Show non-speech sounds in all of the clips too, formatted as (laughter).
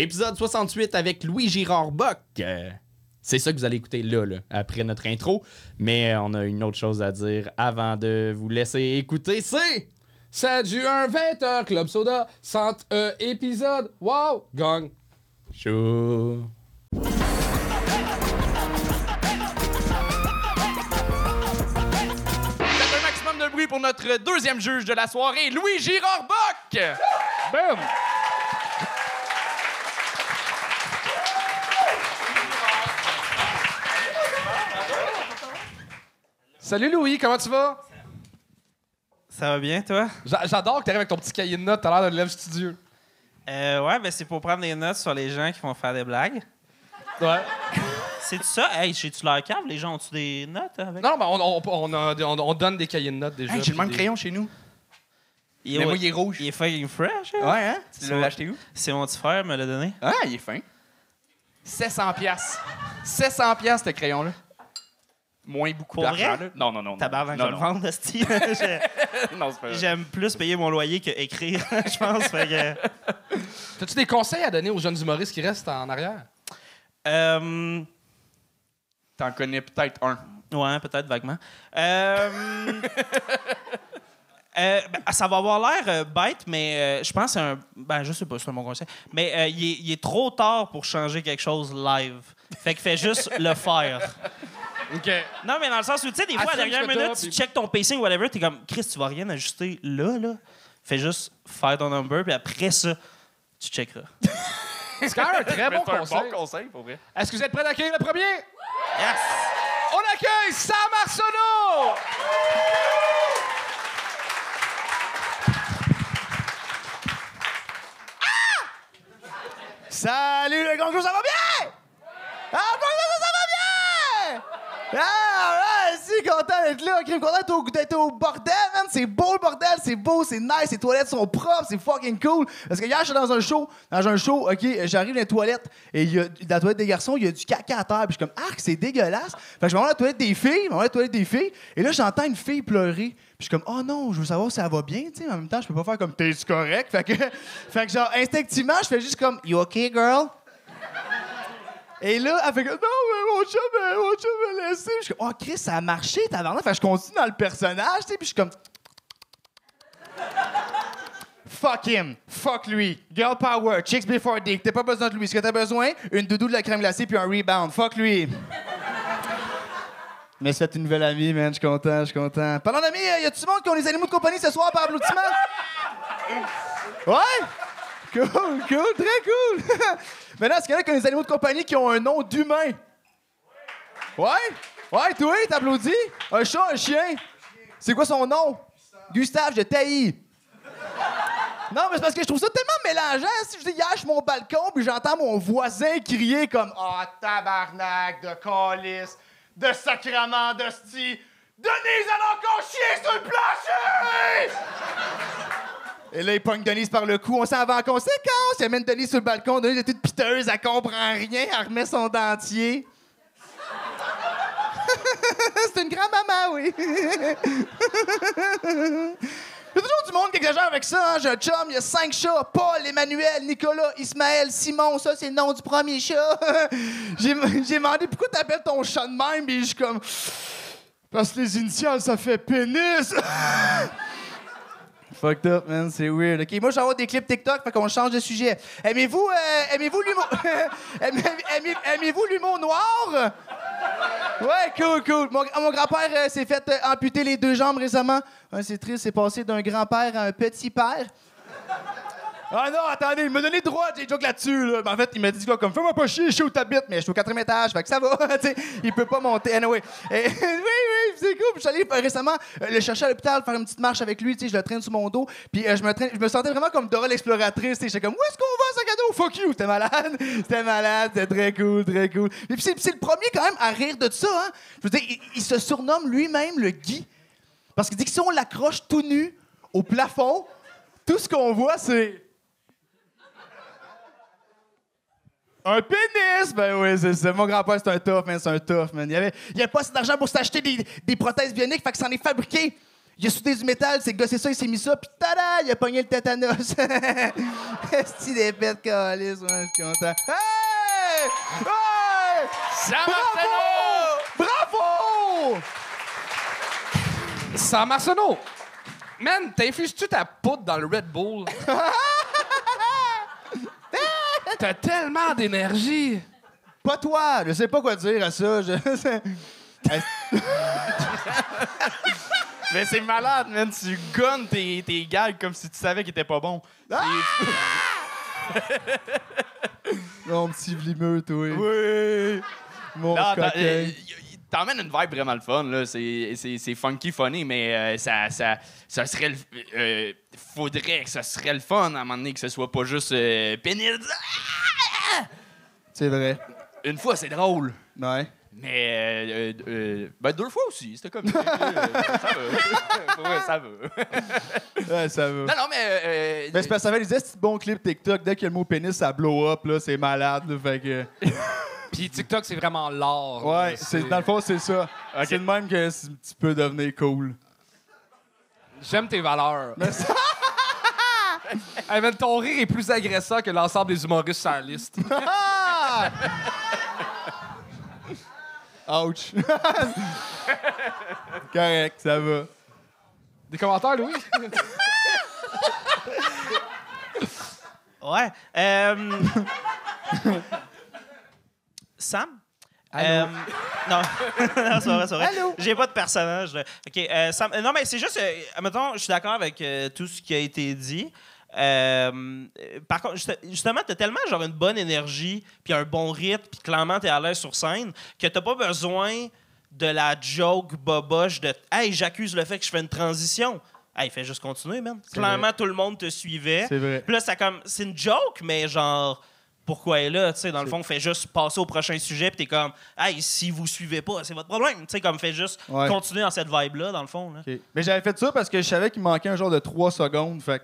Épisode 68 avec Louis Girard Bock. Euh, c'est ça que vous allez écouter là, là, après notre intro. Mais on a une autre chose à dire avant de vous laisser écouter. C'est 7 juin, 20h, Club Soda, 100 euh, épisode. Wow! Gang! chaud. Faites un maximum de bruit pour notre deuxième juge de la soirée, Louis Girard Bock. Boom! Salut Louis, comment tu vas? Ça va bien, toi? J'a- J'adore que tu arrives avec ton petit cahier de notes, t'as l'air d'un élève studieux. Euh, ouais, ben c'est pour prendre des notes sur les gens qui vont faire des blagues. Ouais. C'est ça? Hey, j'ai-tu leur cave? Les gens ont-tu des notes avec? Non, mais on, on, on, a- on- on donne des cahiers de notes déjà. Hey, j'ai le puis même des- crayon chez nous. Il Mais est, moi, il est rouge. il est fucking fresh. hein? Ouais, hein? Tu l'as acheté où? C'est mon petit frère me l'a donné. Ah, il est fin. 700 piastres. 700 piastres, ce crayon-là. Moins beaucoup d'argent. Non, non, non. Tabarnak, je vais le vendre. (laughs) (laughs) J'aime plus payer mon loyer que écrire, (laughs) je pense. Fait que, T'as-tu des conseils à donner aux jeunes humoristes qui restent en arrière? euh, T'en connais peut-être un. Ouais, peut-être vaguement. Euh, euh, ben, ça va avoir l'air euh, bête, mais euh, je pense que c'est un. Ben, je sais pas, c'est un bon conseil. Mais il, est, il est trop tard pour changer quelque chose live. Fait que fais juste le faire. OK. Non, mais dans le sens où, tu sais, des fois, à la dernière minute, tu puis- check ton pacing, whatever, t'es comme, Chris, tu vas rien ajuster là, là. Fais juste faire ton number, puis après ça, tu checkeras. (laughs) C'est quand même un très bon conseil. bon conseil, pour vrai. Est-ce que vous êtes prêts d'accueillir le premier? Yes! On accueille Sam Arsenault! Salut, le gongo, ça va bien? Ah, bonjour, ça va bien? Ah, ouais, si, content d'être là. Crime, content d'être au, bordel, man. C'est beau, le bordel. C'est beau, c'est nice. Les toilettes sont propres. C'est fucking cool. Parce que hier, j'étais dans un show. Dans un show, OK, j'arrive dans les toilettes et y a, dans la toilette des garçons, il y a du caca à terre. Puis je suis comme, arc, c'est dégueulasse. Fait que je vais dans la toilette des filles. Je vais dans la toilette des filles. Et là, j'entends une fille pleurer. Puis je suis comme, oh non, je veux savoir si ça va bien, tu sais. En même temps, je peux pas faire comme, t'es correct. Fait que, (laughs) fait que genre, instinctivement, je fais juste comme, you okay, girl? Et là, elle fait comme, non, mais mon chum, euh, mon chum m'a laissé. Je suis comme, oh, Chris, ça a marché, tabarnak. Fait que je continue dans le personnage, tu sais. Puis je suis comme, Fuck him. Fuck lui. Girl power. Chicks before dick. T'as pas besoin de lui. Ce que t'as besoin, une doudou de la crème glacée puis un rebound. Fuck lui. Mais c'est une nouvelle amie, man. Je suis content, je suis content. Parlant d'amis, y a-tu du monde qui ont les animaux de compagnie ce soir par applaudissement? Ouais? Cool, cool, très cool. (laughs) Maintenant, est-ce qu'il y en a qui ont des animaux de compagnie qui ont un nom d'humain? Ouais? Ouais, toi, t'applaudis? Un chat, un chien? C'est quoi son nom? Gustave, je taillis. Non, mais c'est parce que je trouve ça tellement mélangeant. Si je dis, mon balcon, puis j'entends mon voisin crier comme Ah, tabarnak de calice, de sacrement d'hostie, Denise, elle a encore chier sur le plancher! Et là, il pogne Denise par le cou. On s'en va en conséquence. Il amène Denise sur le balcon. Denise est toute piteuse. Elle comprend rien. Elle remet son dentier. (laughs) C'est une grand-maman, oui. (laughs) Il y a toujours du monde qui exagère avec ça. Hein? J'ai un chum, il y a cinq chats. Paul, Emmanuel, Nicolas, Ismaël, Simon. Ça, c'est le nom du premier chat. (laughs) j'ai demandé pourquoi t'appelles ton chat de même? Puis je suis comme... Parce que les initiales, ça fait pénis. Fucked up, man, c'est weird. OK, moi, j'envoie des clips TikTok, fait qu'on change de sujet. Aimez-vous euh, aimez-vous l'humour... (laughs) Aimez- aimez- Aimez-vous l'humour noir? Ouais, cool, cool. Mon, mon grand-père euh, s'est fait euh, amputer les deux jambes récemment. C'est triste, c'est passé d'un grand-père à un petit-père. Ah non, attendez, il m'a donné droit, j'ai joke là-dessus. Là. Mais en fait, il m'a dit quoi, comme fais-moi pas chier, je suis où t'habites, mais je suis au quatrième étage, fait que ça va. (laughs) il peut pas monter. Anyway. Et- (laughs) oui, oui, c'est cool. Je suis allé euh, récemment euh, le chercher à l'hôpital, faire une petite marche avec lui, je le traîne sur mon dos. Puis euh, je, me je me sentais vraiment comme Dora l'exploratrice. J'étais comme, où est-ce qu'on va, sac à? Fuck you, c'était malade. (laughs) C'était malade, c'était très cool, très cool. Et puis c'est le premier quand même à rire de ça. Hein. Je veux dire, il se surnomme lui-même le Guy. Parce qu'il dit que si on l'accroche tout nu au plafond, tout ce qu'on voit, c'est. Un pénis! Ben oui, c'est ça. Mon grand-père, c'est un tough, man. C'est un tough, man. Il avait, il avait pas assez d'argent pour s'acheter des, des prothèses bioniques, fait que s'en est fabriqué. Il a soudé du métal, c'est gossé ça, il s'est mis ça, puis tada, il a pogné le tétanos. (laughs) Esti des pètes calices, ouais, je suis content. Hey! Hey! Bravo! Sam Arsenault! Man, t'infuses-tu ta poudre dans le Red Bull? (laughs) T'as tellement d'énergie! Pas toi, je sais pas quoi dire à ça. Je... (laughs) Mais c'est malade, man. Tu gonnes tes, tes gags comme si tu savais qu'ils étaient pas bons. Mon petit vlimeux, toi. Oui. Mon coquin. T'emmènes une vibe vraiment le fun, là. C'est, c'est, c'est funky, funny, mais euh, ça, ça, ça serait le. euh, faudrait que ça serait le fun à un moment donné, que ce soit pas juste euh, pénible. C'est vrai. Une fois, c'est drôle. Ouais. Mais, euh, euh, euh, ben, deux fois aussi, c'était comme ça. Euh, ça va. (laughs) Ouais, ça va. (laughs) Ouais, ça va. Non, non, mais. euh, Mais c'est parce que ça fait des bons clips TikTok. Dès qu'il y a le mot pénis, ça blow up, là. C'est malade, là. Fait que. (laughs) Puis TikTok, c'est vraiment l'art. Ouais, là, c'est, dans le fond, c'est ça. Ok. C'est de même que tu peux devenir cool. J'aime tes valeurs. hey, man, ton rire est plus agressant que l'ensemble des humoristes sur la liste. Ouch. (laughs) Correct, ça va. Des commentaires, Louis? Ouais. Euh, Sam? Euh, non, (laughs) non c'est vrai, c'est vrai. Allô? J'ai pas de personnage. là. OK, euh, Sam- euh, non, mais c'est juste... Euh, admettons, je suis d'accord avec euh, tout ce qui a été dit. Euh, par contre, juste- justement, t'as tellement genre une bonne énergie, puis un bon rythme, puis clairement t'es à l'aise sur scène, que t'as pas besoin de la joke boboche de « Hey, j'accuse le fait que je fais une transition. » Hey, fais juste continuer, man. Clairement, tout le monde te suivait. C'est vrai. Puis là, c'est comme, c'est une joke, mais genre, pourquoi elle est là? Tu sais, dans le fond, fait juste passer au prochain sujet, puis t'es comme, hey, si vous suivez pas, c'est votre problème. Tu sais, comme, fait juste Ouais. continuer dans cette vibe-là, dans le fond. Là. Mais j'avais fait ça parce que je savais qu'il manquait un genre de 3 secondes. Fait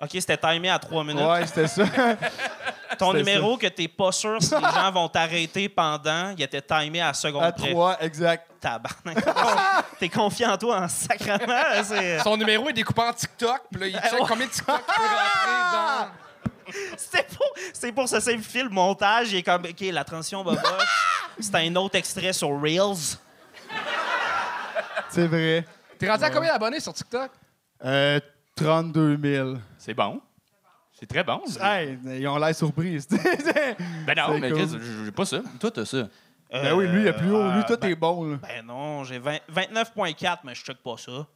OK, c'était timé à trois minutes. Ouais, c'était ça. Ton c'était numéro que t'es pas sûr si les gens vont t'arrêter pendant, il était timé à la seconde à près. 3, exact. Tabarnak. T'es confiant en toi en sacrament. là, c'est- Son numéro est découpé en TikTok, puis là, il check combien de TikTok peut rentrer dans... C'était pour, c'est pour ce simplifier le montage. Il est comme, OK, la transition boboche. C'est un autre extrait sur Reels. C'est vrai. T'es rendu à combien d'abonnés sur TikTok? Euh, 32 000. C'est bon. C'est très bon. Hey, ils ont l'air surpris. (laughs) Ben non, mais cool. Chris, j'ai pas ça. Toi, t'as ça. ben oui, lui, il est plus haut. Lui, Euh, toi, ben- t'es bon. Là. Ben non, j'ai 20 29.4, mais je check pas ça.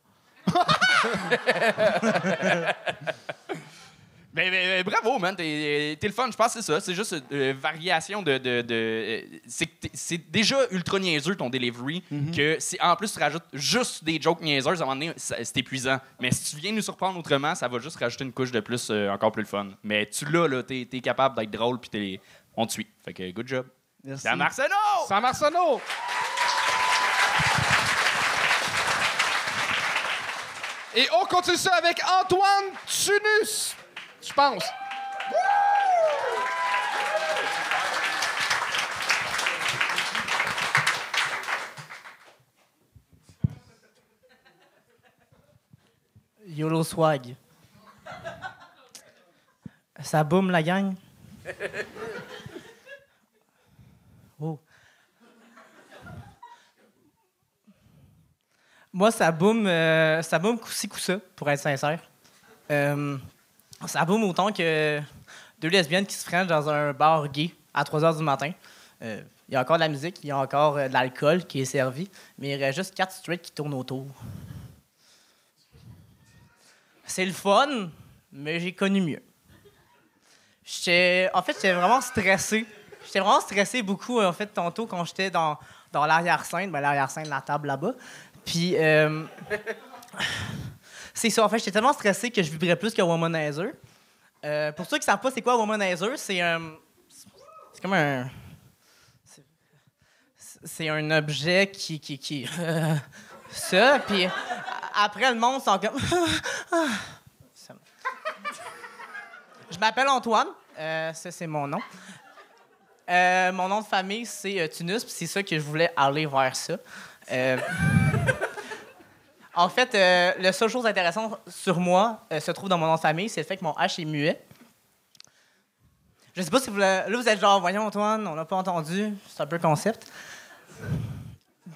(laughs) Mais, mais- mais bravo, man. T'es le fun. Je pense que c'est ça. C'est juste une variation de. de, de- euh, c'est déjà ultra niaiseux ton delivery. Que si en plus tu rajoutes juste des jokes niaiseuses, à un moment donné, c'est épuisant. Mais si tu viens nous surprendre autrement, ça va juste rajouter une couche de plus, euh, encore plus le fun. Mais tu l'as, là. T'es es capable d'être drôle, puis t'es- on te suit. Fait que good job. Merci. C'est Marcelo! Sam Arsenault! Et on continue ça avec Antoine Tunus, je pense. YOLO swag. Ça boum la gang? Oh. Moi, ça boum, euh, ça boum coup-ci, coup-ça, pour être sincère. Euh, ça boum autant que deux lesbiennes qui se freinent dans un bar gay à 3 h du matin. Euh, Il y a encore de la musique, il y a encore euh, de l'alcool qui est servi, mais il reste juste quatre straight qui tournent autour. C'est le fun, mais j'ai connu mieux. J'étais, en fait, j'étais vraiment stressé. J'étais vraiment stressé beaucoup, en fait, tantôt, quand j'étais dans, dans l'arrière-scène, ben, l'arrière-scène, la table là-bas. Puis, euh, c'est ça, en fait, j'étais tellement stressé que je vibrais plus que Womanizer. Euh, pour ceux qui ne savent pas c'est quoi Womanizer, c'est un. C'est comme un. c'est- un objet qui. qui, qui (laughs) ça, puis après, le monde sont comme. (laughs) Je m'appelle Antoine. Euh, ça, c'est mon nom. Euh, mon nom de famille, c'est euh, Tunus, puis c'est ça que je voulais aller vers ça. En fait, euh, la seule chose intéressante sur moi euh, se trouve dans mon nom de famille, c'est le fait que mon H est muet. Je sais pas si vous... Là, vous êtes genre, voyons, Antoine, on n'a pas entendu. C'est un peu concept.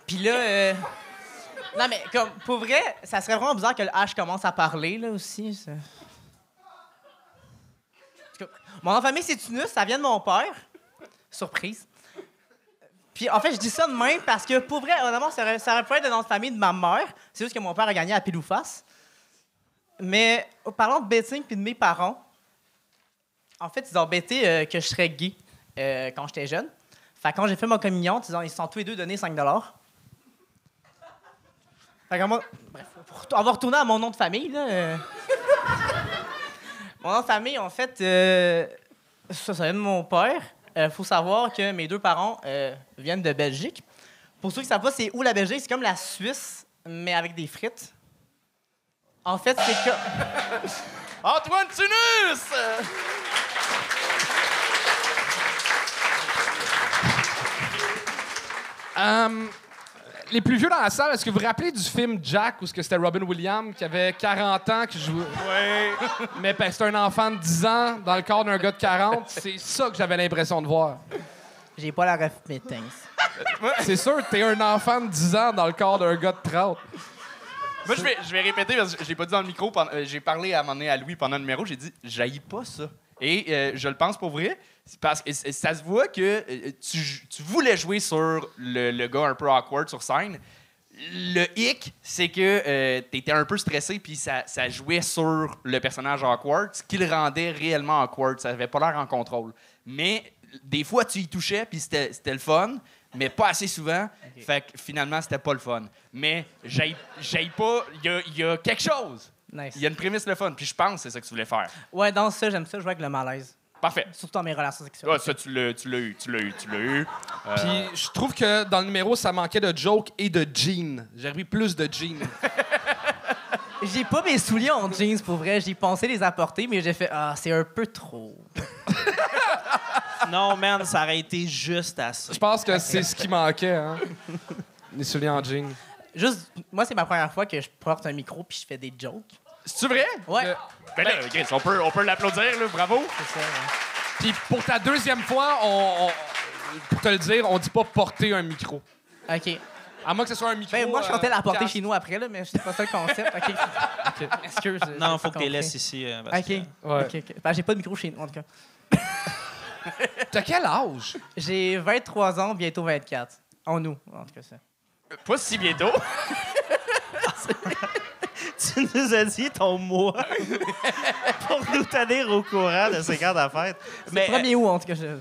Puis là... euh, Non, mais comme, pour vrai, ça serait vraiment bizarre que le H commence à parler, là, aussi. Mon nom de famille, c'est Tunus, ça vient de mon père. Surprise. Puis en fait, je dis ça de même parce que pour vrai, honnêtement, ça aurait, ça aurait pu être famille de ma mère. C'est juste que mon père a gagné à pile. Mais parlant de betting puis de mes parents, en fait, ils ont bêté euh, que je serais gay euh, quand j'étais jeune. Fait que quand j'ai fait ma communion, ils ont- se sont tous les deux donné 5 Fait que moi, bref, on va retourner à mon nom de famille, là. euh. (laughs) mon nom de famille, en fait, ça, ça vient de mon père. Il faut savoir que mes deux parents euh, viennent de Belgique. Pour ceux qui ne savent pas, c'est où la Belgique? C'est comme la Suisse, mais avec des frites. En fait, c'est que. (laughs) Antoine Tunus! Euh, les plus vieux dans la salle, est-ce que vous vous rappelez du film Jack où ce que c'était Robin Williams qui avait 40 ans qui jouait? Mais ben, c'était un enfant de 10 ans dans le corps d'un gars de 40, c'est ça que j'avais l'impression de voir. J'ai pas la ref. C'est sûr que t'es un enfant de 10 ans dans le corps d'un gars de 30. Moi, je vais, je vais répéter parce que je l'ai pas dit dans le micro. euh, j'ai parlé à un moment donné à Louis pendant le numéro. J'ai dit, j'haïs pas ça. Et euh, je le pense pour vrai. Parce que ça se voit que euh, tu, tu voulais jouer sur le, le gars un peu awkward sur scène. Le hic, c'est que tu étais un peu stressé, puis ça, ça jouait sur le personnage awkward, ce qui le rendait réellement awkward. Ça avait pas l'air en contrôle. Mais des fois, tu y touchais, puis c'était le fun, mais pas assez souvent. Fait que finalement, c'était pas le fun. Mais j'aille j'aille pas. Il y a, il y a quelque chose. Nice. Il y a une prémisse le fun, puis je pense que c'est ça que tu voulais faire. Ouais, dans ça, j'aime ça jouer avec le malaise. Parfait. Surtout dans mes relations sexuelles. Ça, tu l'as tu l'as eu, tu l'as eu, tu l'as eu. Euh, Puis je trouve que dans le numéro, ça manquait de joke et de jeans. J'ai repris plus de jeans. (laughs) J'ai pas mes souliers en jeans pour vrai. J'ai pensé les apporter, mais j'ai fait Ah, c'est un peu trop. (laughs) Non, man, ça aurait été juste assez. Je pense que c'est ce qui manquait, hein. Les souliers en jeans. Juste, moi, c'est ma première fois que je porte un micro puis je fais des jokes. C'est-tu vrai? Ouais. Le- Ben là, Chris, on peut, on peut l'applaudir, là, bravo. C'est ça. ouais. Puis pour ta deuxième fois, on, on- pour te le dire, on dit pas porter un micro. OK. À moins que ce soit un micro. Ben, moi, je euh, comptais l'apporter casque. chez nous après, là, mais c'est pas ça le concept. OK. (laughs) Excuse. j'ai Non, faut que tu compris. laisses ici. euh, parce OK. que- Ouais. Ben, j'ai pas de micro chez nous, en tout cas. (laughs) T'as quel âge? J'ai 23 ans, bientôt 24. En nous, en tout cas, ça. Pas si bientôt. (laughs) (laughs) tu nous as dit ton mois (laughs) pour nous tenir au courant de ces à fête. Mais Premier août, en tout cas. je- euh,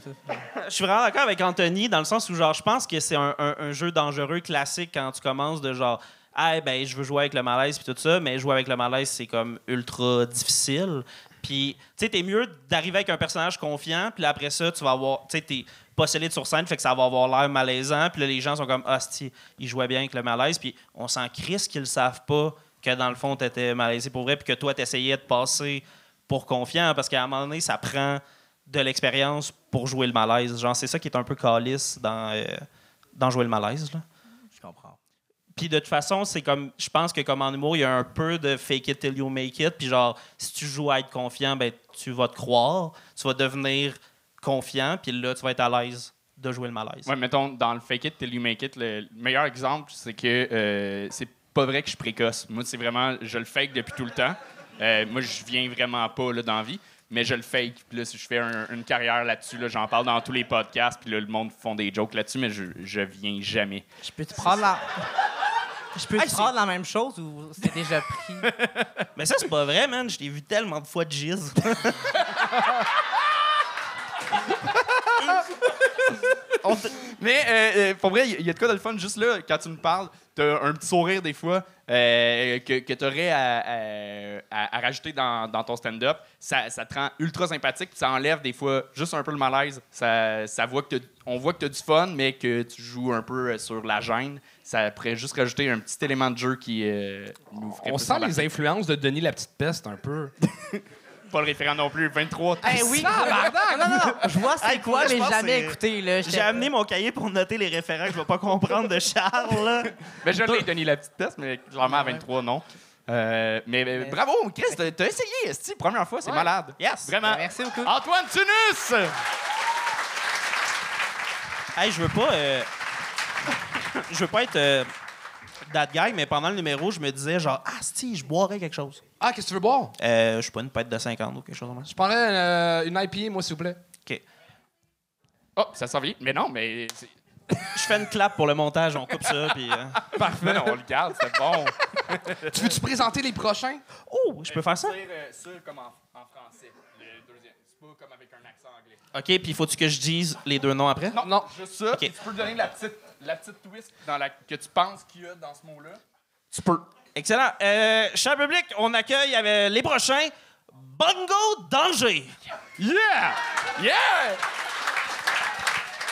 je suis vraiment d'accord avec Anthony dans le sens où genre je pense que c'est un, un- un jeu dangereux classique quand tu commences de genre ah ben je veux jouer avec le malaise puis tout ça mais jouer avec le malaise c'est comme ultra difficile puis tu sais t'es mieux d'arriver avec un personnage confiant puis après ça tu vas avoir tu sais t'es pas solide sur scène fait que ça va avoir l'air malaisant puis là les gens sont comme ah si il jouait bien avec le malaise puis on s'en crisse qu'ils le savent pas que dans le fond t'étais malaisé pour vrai puis que toi t'essayais de passer pour confiant parce qu'à un moment donné ça prend de l'expérience pour jouer le malaise genre c'est ça qui est un peu calice dans euh, dans jouer le malaise là. Je comprends. Puis de toute façon, c'est comme je pense que comme en humour, il y a un peu de fake it till you make it. Puis genre, si tu joues à être confiant, ben tu vas te croire, tu vas devenir confiant, puis là tu vas être à l'aise de jouer le malaise. Ouais, mettons, dans le fake it till you make it, le meilleur exemple, c'est que euh, c'est pas vrai que je suis précoce. Moi, c'est vraiment, je le fake depuis tout le temps. Euh, moi, je viens vraiment pas là, dans la vie, mais je le fake. Puis là, si je fais un- une carrière là-dessus, là, j'en parle dans tous les podcasts, puis là, le monde font des jokes là-dessus, mais je, je viens jamais. Je peux te prendre la. (laughs) Je peux Ah, te prendre la même chose ou c'est déjà pris? (laughs) Mais ça, c'est pas vrai, man. Je t'ai vu tellement de fois de gizz. (laughs) On te- Mais euh, euh, pour vrai, il y a de quoi de le fun juste là, quand tu me parles, t'as un petit sourire des fois euh, que, que tu aurais à, à- à- à rajouter dans, dans ton stand-up. Ça, ça te rend ultra sympathique, puis ça enlève des fois juste un peu le malaise. Ça, ça voit que t'as- on voit que tu as du fun, mais que tu joues un peu euh, sur la gêne. Ça pourrait juste rajouter un petit élément de jeu qui euh, nous ferait On plus sent embarquer. les influences de Denis la petite peste un peu. (laughs) Pas le référent non plus, 23. Eh oui, (laughs) non, non, non, je vois c'est Hey, quoi, moi, je mais jamais écouté. Là, J'ai amené mon cahier pour noter les référents que je vais pas comprendre de Charles. là. Mais je l'ai donné la petite test, mais clairement à 23, non. Euh, mais, mais Mais- bravo, Chris, t'as t'as essayé, esti, première fois, c'est Ouais. malade. Yes. Vraiment. Merci beaucoup. Antoine Tunus! Hey, je veux pas. euh, je veux pas être euh, that guy, mais pendant le numéro, je me disais genre, ah, si, je boirais quelque chose. Ah, qu'est-ce que tu veux boire? Euh, je suis pas une pète de 50 ou quelque chose comme ça. Je prendrais euh, une IPA, moi, s'il vous plaît. OK. Oh, ça s'en vient. Mais non, mais. c'est- Je fais une clap pour le montage, on coupe ça, (laughs) puis. euh, Mais non, on le garde, c'est bon. Tu veux-tu présenter les prochains? Oh, je peux faire ça? Dire euh, ça comme en, en français, le deuxième. C'est pas comme avec un accent anglais. OK, puis faut-tu que je dise les deux noms après? Non, Non. juste ça. puis Tu peux donner la petite, la petite twist dans la, que tu penses qu'il y a dans ce mot-là. Tu peux. Excellent. Euh, cher public, on accueille avec les prochains Bongo Danger. Yeah! Yeah!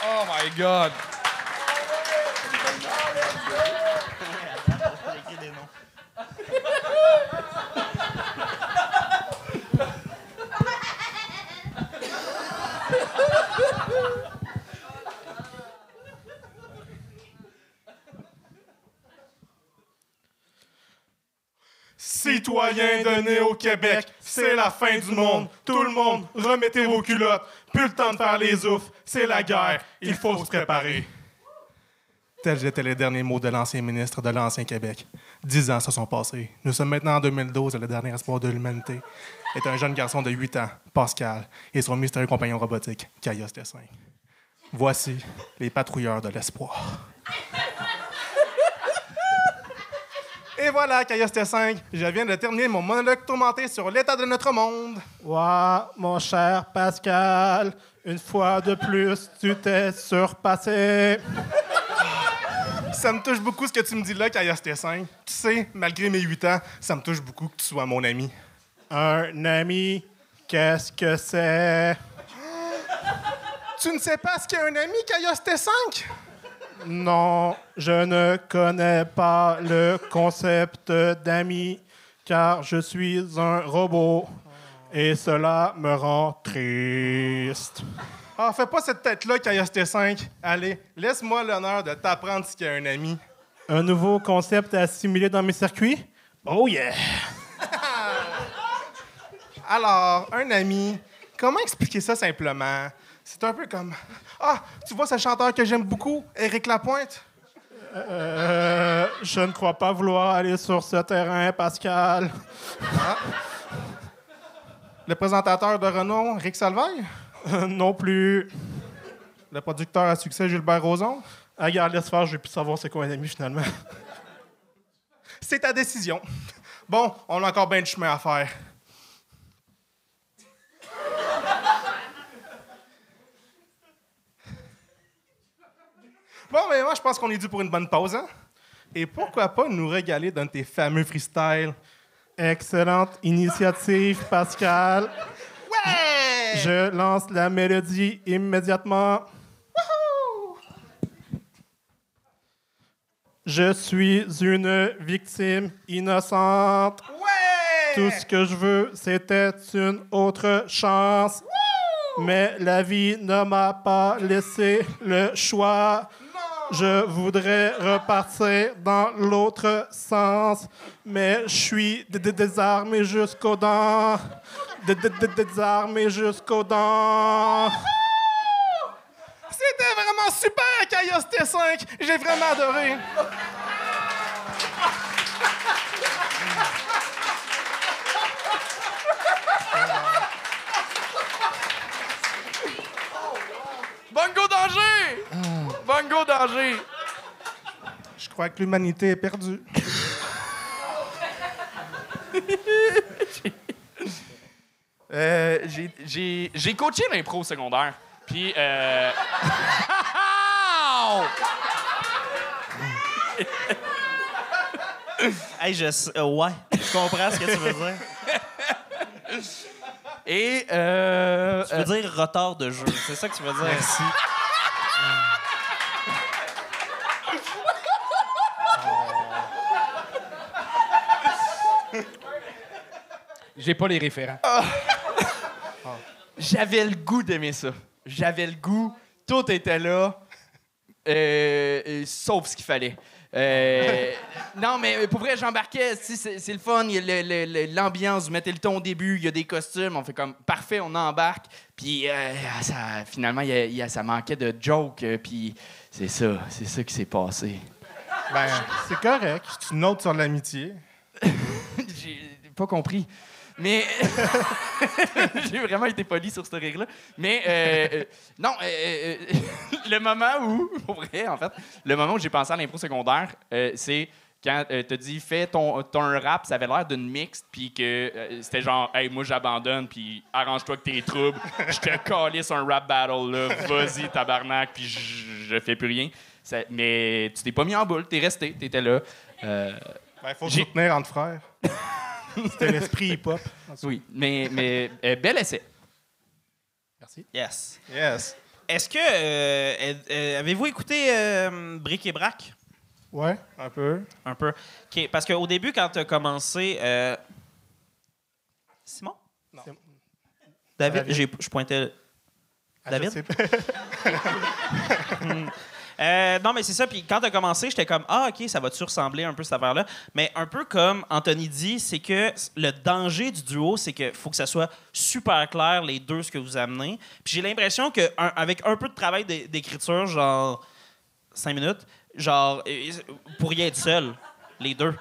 Oh my God! Citoyens de Néo-Québec, c'est la fin du monde. Tout le monde, remettez vos culottes. Plus le temps de faire les oufs. C'est la guerre. Il faut se préparer. Tels étaient les derniers mots de l'ancien ministre de l'Ancien Québec. Dix ans se sont passés. Nous sommes maintenant en 2012 et le dernier espoir de l'humanité est un jeune garçon de 8 ans, Pascal, et son mystérieux compagnon robotique, Caius Dessin. Voici les patrouilleurs de l'espoir. Et voilà, Caius T5, je viens de terminer mon monologue tourmenté sur l'état de notre monde. Ouah, mon cher Pascal, une fois de plus, tu t'es surpassé. Ça me touche beaucoup ce que tu me dis là, Caius T5. Tu sais, malgré mes 8 ans, ça me touche beaucoup que tu sois mon ami. Un ami, qu'est-ce que c'est? Tu ne sais pas ce qu'est un ami, Caius T5? Non, je ne connais pas le concept d'ami, car je suis un robot. Et cela me rend triste. Ah, fais pas cette tête-là, Caius T5. Allez, laisse-moi l'honneur de t'apprendre ce qu'est un ami. Un nouveau concept à assimiler dans mes circuits? Oh yeah! Alors, un ami, comment expliquer ça simplement? C'est un peu comme... Ah, tu vois ce chanteur que j'aime beaucoup, Éric Lapointe? Euh, je ne crois pas vouloir aller sur ce terrain, Pascal. Le présentateur de renom, Rick Salvaille? Euh, non plus. Le producteur à succès, Gilbert Rozon? Ah, regarde, laisse faire, je vais plus savoir c'est quoi un ami finalement. C'est ta décision. Bon, on a encore bien du chemin à faire. Bon, mais moi, je pense qu'on est dû pour une bonne pause, hein? Et pourquoi pas nous régaler d'un de tes fameux freestyles? Excellente initiative, Pascal. Ouais! Je lance la mélodie immédiatement. Je suis une victime innocente. Ouais! Tout ce que je veux, c'était une autre chance. Mais la vie ne m'a pas laissé le choix. Je voudrais repartir dans l'autre sens, mais je suis dé- dé- désarmé jusqu'aux dents. Dé- dé- dé- Désarmé jusqu'aux dents. C'était vraiment super, Kaios T5! J'ai vraiment adoré! Bongo danger! Bongo danger! Je crois que l'humanité est perdue. (laughs) Euh, j'ai- j'ai j'ai coaché l'impro au secondaire. Puis, euh... (laughs) Hey, je euh, ouais, je comprends ce que tu veux dire. Et, euh... Tu veux dire retard de jeu, c'est ça que tu veux dire? Merci. J'ai pas les référents. (laughs) J'avais le goût d'aimer ça. J'avais le goût. Tout était là. Euh, sauf ce qu'il fallait. Euh, non, mais pour vrai, j'embarquais. si, C'est le fun. L'ambiance. Vous mettez le ton au début. Il y a des costumes. On fait comme parfait, on embarque. Puis euh, ça, finalement, il y a- il y a- ça manquait de jokes. Puis c'est ça. C'est ça qui s'est passé. Ben, c'est correct. Tu notes sur l'amitié. (laughs) J'ai pas compris. Mais (laughs) j'ai vraiment été poli sur ce rire-là. Mais euh, euh, non, euh, (laughs) le moment où, (laughs) pour vrai, en fait, le moment où j'ai pensé à l'impro secondaire, c'est quand tu t'as dit fais ton, ton rap, ça avait l'air d'une mixte, puis que c'était genre, hey, moi j'abandonne, puis arrange-toi que tes troubles, je te calisse un rap battle, là, vas-y, tabarnak, puis je fais plus rien. Ça- mais tu t'es pas mis en boule, t'es resté, t'étais là. Euh, Ben, faut se soutenir entre frères. C'était l'esprit hip-hop. oui, mais, mais euh, bel essai. Merci. Yes. Yes. Est-ce que. euh, euh, Avez-vous écouté euh, Bric et Brac? Ouais, un peu. Un peu. OK, parce qu'au début, quand tu as commencé. euh, Simon? C'est- David? David. J'ai- Je pointais. Ah, David? je sais pas. (laughs) Euh, non, mais c'est ça. Puis quand t'as commencé, j'étais comme Ah, OK, ça va-tu ressembler un peu cette affaire-là? Mais un peu comme Anthony dit, c'est que le danger du duo, c'est qu'il faut que ça soit super clair, les deux, ce que vous amenez. Puis j'ai l'impression qu'avec un peu de travail d'é- d'écriture, genre cinq minutes, genre, vous pourriez être seul, les deux.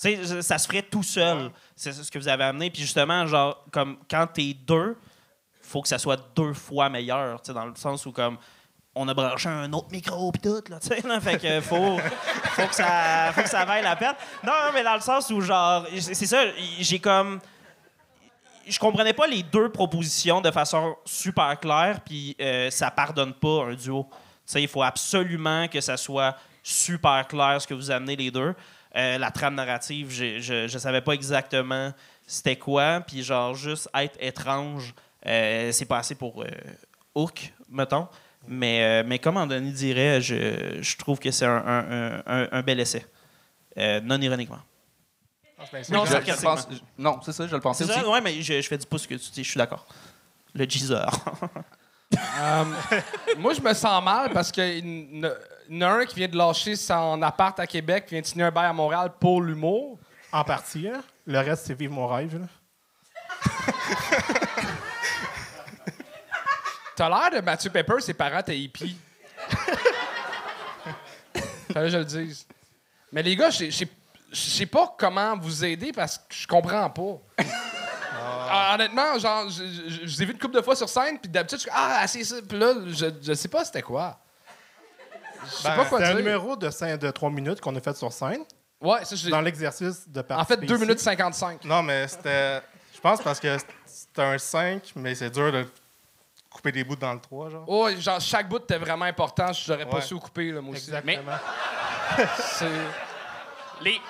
Tu sais, ça se ferait tout seul. C'est ce que vous avez amené. Puis justement, genre, comme quand t'es deux, faut que ça soit deux fois meilleur, tu sais, dans le sens où comme on a branché un autre micro pis tout là, tu sais, fait que faut faut que ça faut que ça vaille la peine. Non, mais dans le sens où genre c'est ça, j'ai comme je comprenais pas les deux propositions de façon super claire puis euh, ça pardonne pas un duo. Tu sais, il faut absolument que ça soit super clair ce que vous amenez les deux. Euh, la trame narrative, je, je savais pas exactement c'était quoi, puis genre juste être étrange, euh, c'est pas assez pour euh, Hook, mettons. Mais, euh, mais comme Anthony dirait, je, je trouve que c'est un, un- un- un bel essai. Euh, non ironiquement. Non, Je- je- je je pense- non, c'est ça, je le pensais aussi. Ouais, mais je, je fais du pouce que tu dis, je suis d'accord. Le Geezer. Euh, moi, je me sens mal parce qu'il y en a un qui vient de lâcher son appart à Québec, qui vient de signer un bail à Montréal pour l'humour. En partie, hein. Le reste, c'est vivre mon rêve. Là. (laughs) T'as l'air de Mathieu Pepper, ses parents étaient hippies. (laughs) Fallait que je le dise. Mais les gars, je sais- pas comment vous aider parce que je comprends pas. Ah, Honnêtement, genre, je, vous ai vu une couple de fois sur scène, puis d'habitude, je suis Ah, c'est ça. Puis là, je, je sais pas c'était quoi. Je sais Ben, pas quoi un numéro de, de 3 minutes qu'on a fait sur scène, Ouais, ça, je dans l'exercice de En fait, participer 2 ici. minutes 55. Non, mais c'était. Je pense parce que c'était un 5, mais c'est dur de couper des bouts dans le 3, genre? Oh, genre, chaque bout était vraiment important. J'aurais pas Ouais. su où couper, là, moi aussi. Exactement. (laughs) C'est- Les...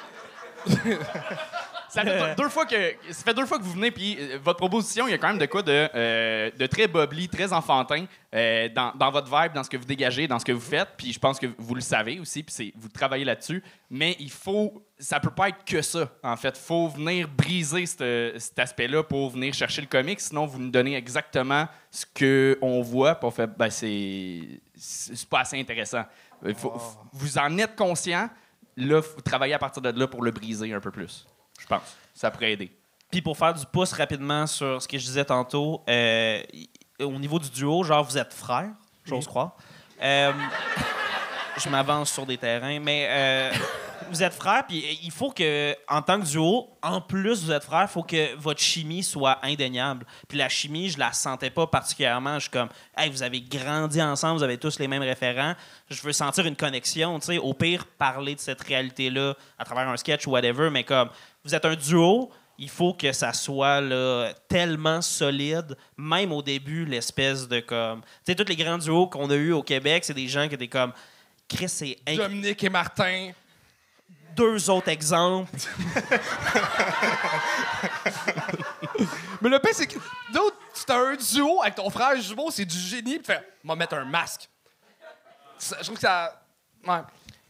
ça fait deux fois que ça fait deux fois que vous venez puis euh, votre proposition il y a quand même de quoi de, euh, de très bubbly, très enfantin euh, dans, dans votre vibe, dans ce que vous dégagez, dans ce que vous faites. Puis je pense que vous le savez aussi, puis c'est vous travaillez là-dessus. Mais il faut, ça peut pas être que ça. En fait, faut venir briser cette- cet aspect-là pour venir chercher le comic. Sinon, vous nous donnez exactement ce que on voit. On fait, ben c'est c'est pas assez intéressant. Faut- Vous en êtes conscient. Là, faut travailler à partir de là pour le briser un peu plus. Je pense. Ça pourrait aider. Puis pour faire du pouce rapidement sur ce que je disais tantôt, euh, au niveau du duo, genre vous êtes frères, j'ose croire. Euh, (laughs) je m'avance sur des terrains, mais euh, vous êtes frères, puis il faut que, en tant que duo, en plus vous êtes frères, il faut que votre chimie soit indéniable. Puis la chimie, je la sentais pas particulièrement. Je suis comme, hey, vous avez grandi ensemble, vous avez tous les mêmes référents. Je veux sentir une connexion, tu sais. Au pire, parler de cette réalité-là à travers un sketch ou whatever, mais comme, vous êtes un duo, il faut que ça soit là, tellement solide, même au début, l'espèce de comme. Tu sais, tous les grands duos qu'on a eu au Québec, c'est des gens qui étaient comme. Chris, c'est inc- Dominique et Martin. deux autres exemples. (laughs) Mais le pire, c'est que d'autres, c'est un duo avec ton frère jumeau, c'est du génie, puis tu fais, mettre un masque. Ça- je trouve que ça. Ouais.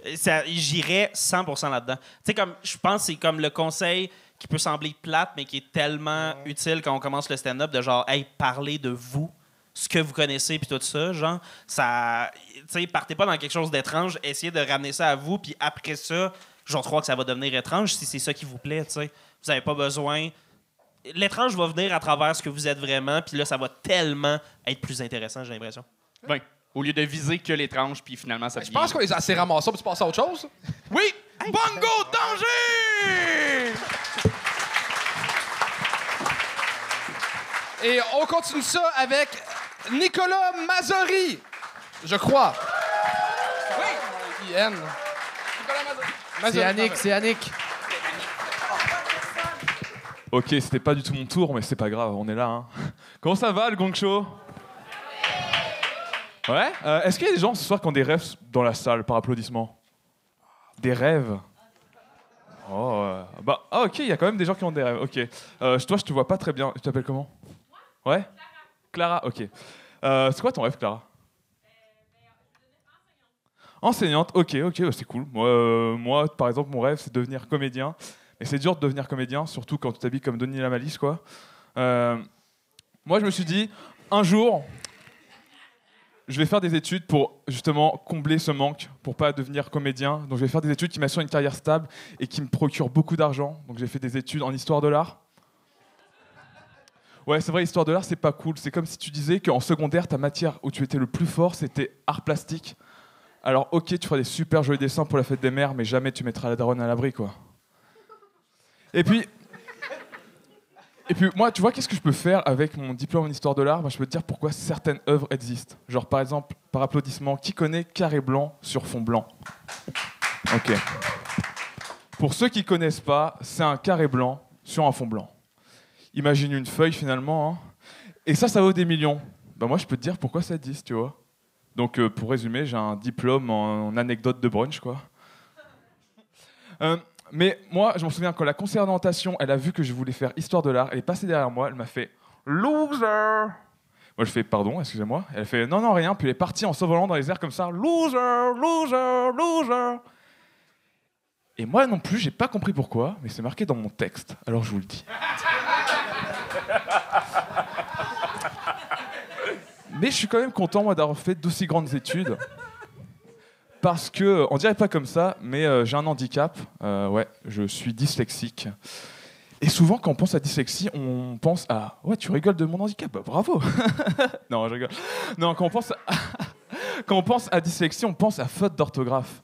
J'irais 100% là-dedans. Tu sais, comme, je pense que c'est comme le conseil qui peut sembler plate, mais qui est tellement utile quand on commence le stand-up, de genre, hey, parler de vous, ce que vous connaissez, puis tout ça, genre, ça. Tu sais, partez pas dans quelque chose d'étrange, essayez de ramener ça à vous, puis après ça, je crois que ça va devenir étrange si c'est ça qui vous plaît, tu sais. Vous avez pas besoin. L'étrange va venir à travers ce que vous êtes vraiment, puis là, ça va tellement être plus intéressant, j'ai l'impression. Ben, au lieu de viser que l'étrange, puis finalement, ça Je pense qu'on les a assez ramassés pour se passer à autre chose. Oui! Bongo danger! Et on continue ça avec Nicolas Mazori, je crois. Oui. IN. C'est Yannick, c'est Yannick. Ok, c'était pas du tout mon tour, mais c'est pas grave, on est là. hein. Comment ça va, le gong show? Ouais Euh, Est-ce qu'il y a des gens ce soir qui ont des rêves dans la salle par applaudissement Des rêves Oh, euh, bah, ah, ok, il y a quand même des gens qui ont des rêves. Ok. Euh, toi, je te vois pas très bien. Tu t'appelles comment Ouais Clara, ok. Euh, c'est quoi ton rêve, Clara Enseignante, ok, ok, bah, c'est cool. Moi, euh, moi, par exemple, mon rêve, c'est de devenir comédien. Et c'est dur de devenir comédien, surtout quand tu t'habilles comme Denis Lamalisse, quoi. Euh, moi, je me suis dit, un jour, je vais faire des études pour justement combler ce manque, pour pas devenir comédien. Donc, je vais faire des études qui m'assurent une carrière stable et qui me procurent beaucoup d'argent. Donc, j'ai fait des études en histoire de l'art. Ouais, c'est vrai, histoire de l'art, c'est pas cool. C'est comme si tu disais qu'en secondaire, ta matière où tu étais le plus fort, c'était art plastique. Alors, ok, tu feras des super jolis dessins pour la fête des mères, mais jamais tu mettras la daronne à l'abri, quoi. Et puis, et puis moi, tu vois, qu'est-ce que je peux faire avec mon diplôme en histoire de l'art? Moi, Je peux te dire pourquoi certaines œuvres existent. Genre, par exemple, par applaudissement, qui connaît Carré blanc sur fond blanc? Ok. Pour ceux qui connaissent pas, c'est un carré blanc sur un fond blanc. Imagine une feuille finalement, hein. et ça, ça vaut des millions. Bah moi, je peux te dire pourquoi ça existe, tu vois. Donc, euh, pour résumer, j'ai un diplôme en, en anecdote de brunch, quoi. Euh, mais moi, je me souviens quand la conseillère d'orientation, elle a vu que je voulais faire histoire de l'art, elle est passée derrière moi, elle m'a fait loser. Moi, je fais pardon, excusez-moi. Elle fait non, non, rien. Puis elle est partie en s'envolant dans les airs comme ça, loser, loser, loser. Et moi non plus, j'ai pas compris pourquoi, mais c'est marqué dans mon texte. Alors je vous le dis. Mais je suis quand même content moi d'avoir fait d'aussi grandes études. Parce que, on dirait pas comme ça, mais euh, j'ai un handicap. Euh, ouais, je suis dyslexique. Et souvent, quand on pense à dyslexie, on pense à Ouais, tu rigoles de mon handicap, bah, bravo (laughs) Non, je rigole. Non, quand on, pense à... (laughs) quand on pense à dyslexie, on pense à faute d'orthographe.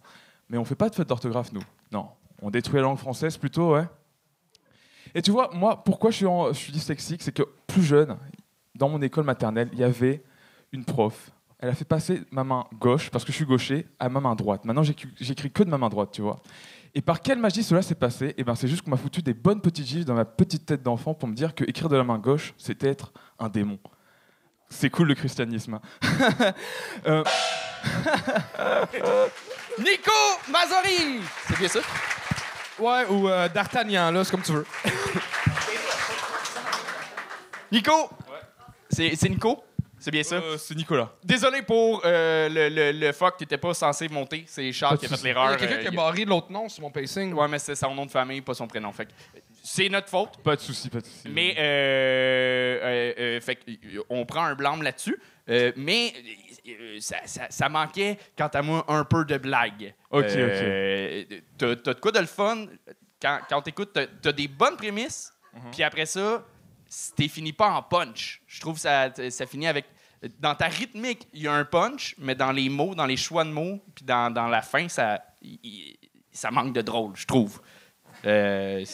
Mais on fait pas de faute d'orthographe, nous. Non, on détruit la langue française plutôt, ouais. Et tu vois, moi, pourquoi je suis, en- je suis dyslexique C'est que plus jeune, dans mon école maternelle, il y avait une prof. Elle a fait passer ma main gauche, parce que je suis gaucher, à ma main droite. Maintenant, j'écris que de ma main droite, tu vois. Et par quelle magie cela s'est passé? Eh ben, c'est juste qu'on m'a foutu des bonnes petites gifs dans ma petite tête d'enfant pour me dire que écrire de la main gauche, c'était être un démon. C'est cool le christianisme. hein. (laughs) Euh, (laughs) Nico Mazori! C'est bien ça? Ouais, ou euh, D'Artagnan, là, c'est comme tu veux. Nico! C'est c'est Nico? C'est bien ça? euh, c'est Nicolas. Désolé pour euh, le, le, le fuck, t'étais pas censé monter. C'est Charles qui a fait Il y l'erreur. a quelqu'un qui a euh, barré l'autre nom sur mon pacing. Ouais, mais c'est son nom de famille, pas son prénom. Fait que c'est notre faute. Pas de souci, pas de souci. Mais euh, euh, euh, fait que, on prend un blâme là-dessus. Euh, mais euh, ça, ça- ça manquait, quant à moi, un peu de blague. Ok, Euh, T'as t'as de quoi de le fun? Quand, quand t'écoutes, t'as des bonnes prémices. Mhm. Puis après ça, t'es fini pas en punch. Je trouve que ça, ça finit avec. Dans ta rythmique, il y a un punch, mais dans les mots, dans les choix de mots, puis dans, dans la fin, ça, ça manque de drôle, je trouve. Euh,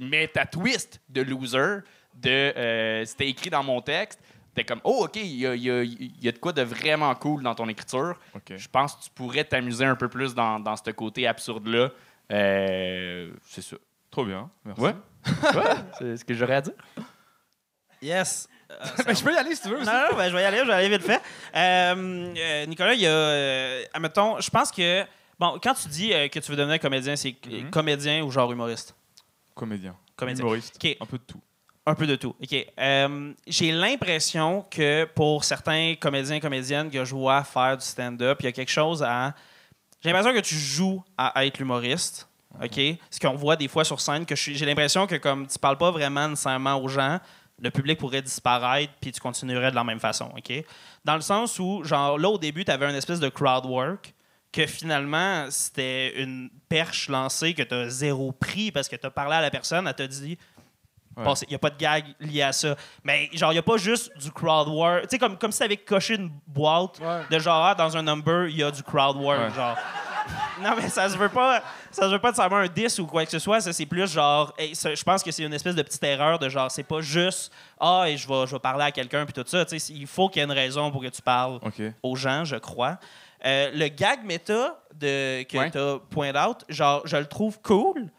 mais ta twist de loser, de euh, c'était écrit dans mon texte, t'es comme oh ok, il y a, y a- y a de quoi de vraiment cool dans ton écriture. Je pense que tu pourrais t'amuser un peu plus dans, dans ce côté absurde là. c'est ça. Trop bien, merci. Ouais. (laughs) (laughs) c'est ce que j'aurais à dire. Yes. (laughs) Mais je peux y aller si tu veux. Non, aussi. non, ben, je vais y aller, je vais aller vite fait. Euh, euh, Nicolas, il y a. Euh, admettons, je pense que. Bon, quand tu dis euh, que tu veux devenir comédien, c'est Mhm. comédien ou genre humoriste? Comédien. Comédien. Humoriste. OK. Un peu de tout. Un peu de tout. OK. Euh, J'ai l'impression que pour certains comédiens et comédiennes que je vois faire du stand-up, il y a quelque chose à. J'ai l'impression que tu joues à être l'humoriste. OK? Ce qu'on voit des fois sur scène, que j'ai l'impression que comme tu parles pas vraiment nécessairement aux gens, le public pourrait disparaître puis tu continuerais de la même façon, OK? Dans le sens où, genre, là, au début, tu avais une espèce de crowd work que finalement, c'était une perche lancée que tu as zéro prix parce que tu as parlé à la personne, elle t'a dit Ouais. il n'y a pas de gag lié à ça. Mais genre, il n'y a pas juste du crowd work. Tu sais, comme, comme si tu avais coché une boîte Ouais. de genre, ah, dans un number, il y a du crowd work. Ouais. Genre. Non, mais ça se veut pas. Ça se veut pas de savoir un 10 ou quoi que ce soit. Ça, c'est plus genre. hey, ça, je pense que c'est une espèce de petite erreur de genre, c'est pas juste, ah, et je vais, je vais parler à quelqu'un, puis tout ça. Il faut qu'il y ait une raison pour que tu parles aux gens, je crois. Euh, le gag méta de, que Ouais. tu as point out, genre, je le trouve cool,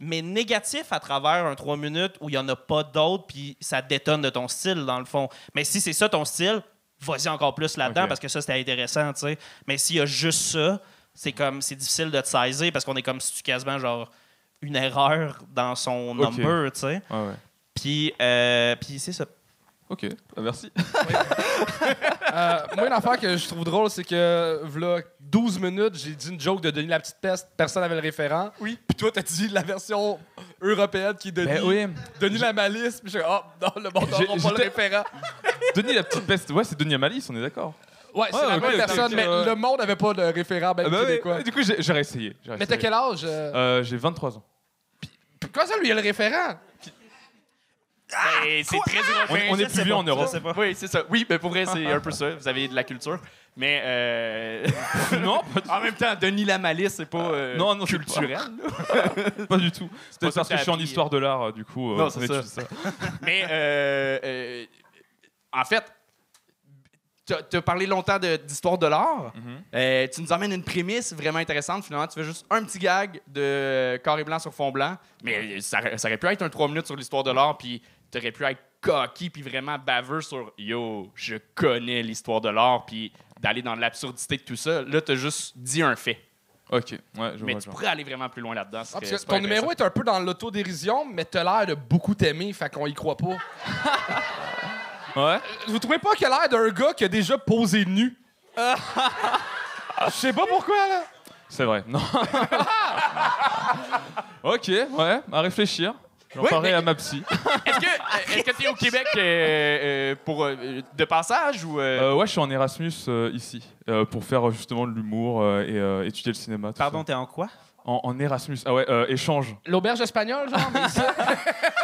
mais négatif à travers un 3 minutes où il n'y en a pas d'autres, puis ça détonne de ton style, dans le fond. Mais si c'est ça ton style, vas-y encore plus là-dedans, parce que ça, c'était intéressant, tu sais. Mais s'il y a juste ça, c'est comme, c'est difficile de te saisir, parce qu'on est comme si tu quasiment, genre, une erreur dans son Ok. number, tu sais? Ouais. Puis, euh, puis c'est ça. Ok, bah, merci. (laughs) Euh, moi, une affaire que je trouve drôle, c'est que, v'là 12 minutes, j'ai dit une joke de Denis la petite peste, personne n'avait le référent. Oui. Puis toi, t'as dit la version européenne qui est Denis. Ben oui. Denis la malice. Puis je suis oh, non, le monde n'aura pas le référent. (laughs) Denis la petite peste, ouais, c'est Denis Amalis, on est d'accord. Ouais, c'est Ouais, la même personne, mais le monde n'avait pas de référent, ben Ah québécois. Du coup, réessayé. j'ai Mais t'as quel âge? euh? Euh, J'ai 23 ans. Quoi ça, lui, il a le référent? Ben, c'est très européen. On- on est plus vieux en Europe. pas. Oui, c'est ça. Oui, mais pour vrai, c'est un peu ça. Vous avez de la culture. Mais euh, (laughs) non, pas du, en même temps, Denis Lamalice, c'est pas euh, Non, non, culturel. (laughs) pas du tout. Ça parce que que je suis en histoire de l'art, euh, du coup. euh, Non, on c'est étudie ça. Mais euh, euh, en fait, tu as parlé longtemps d'histoire de, l'art. Mhm. Euh, tu nous emmènes une prémisse vraiment intéressante. Finalement, tu fais juste un petit gag de carré blanc sur fond blanc. Mais ça, aurait- ça aurait pu être un 3 minutes sur l'histoire de l'art, puis tu aurais pu être cocky, puis vraiment baveux sur Yo, je connais l'histoire de l'art, puis d'aller dans l'absurdité de tout ça. Là, tu as juste dit un fait. Ok, ouais, je Mais vois. tu genre. pourrais aller vraiment plus loin là-dedans. Ah, parce que ton numéro est un peu dans l'autodérision, mais t'as l'air de beaucoup t'aimer, fait qu'on y croit pas. (laughs) Ouais. Vous trouvez pas qu'il a l'air d'un gars qui a déjà posé nu? Je sais pas pourquoi, là. C'est vrai. Non. (laughs) ok, ouais, à réfléchir. J'en Oui, parlerai mais- à ma psy. Est-ce que euh, est-ce que tu es au Québec euh, euh, pour euh, de passage ou euh, Euh, ouais, je suis en Erasmus euh, ici euh, pour faire euh, justement de l'humour euh, et euh, étudier le cinéma. tout Pardon, t'es en quoi? En, en Erasmus. Ah ouais, euh, échange. L'auberge espagnole, genre? mais ça- (laughs)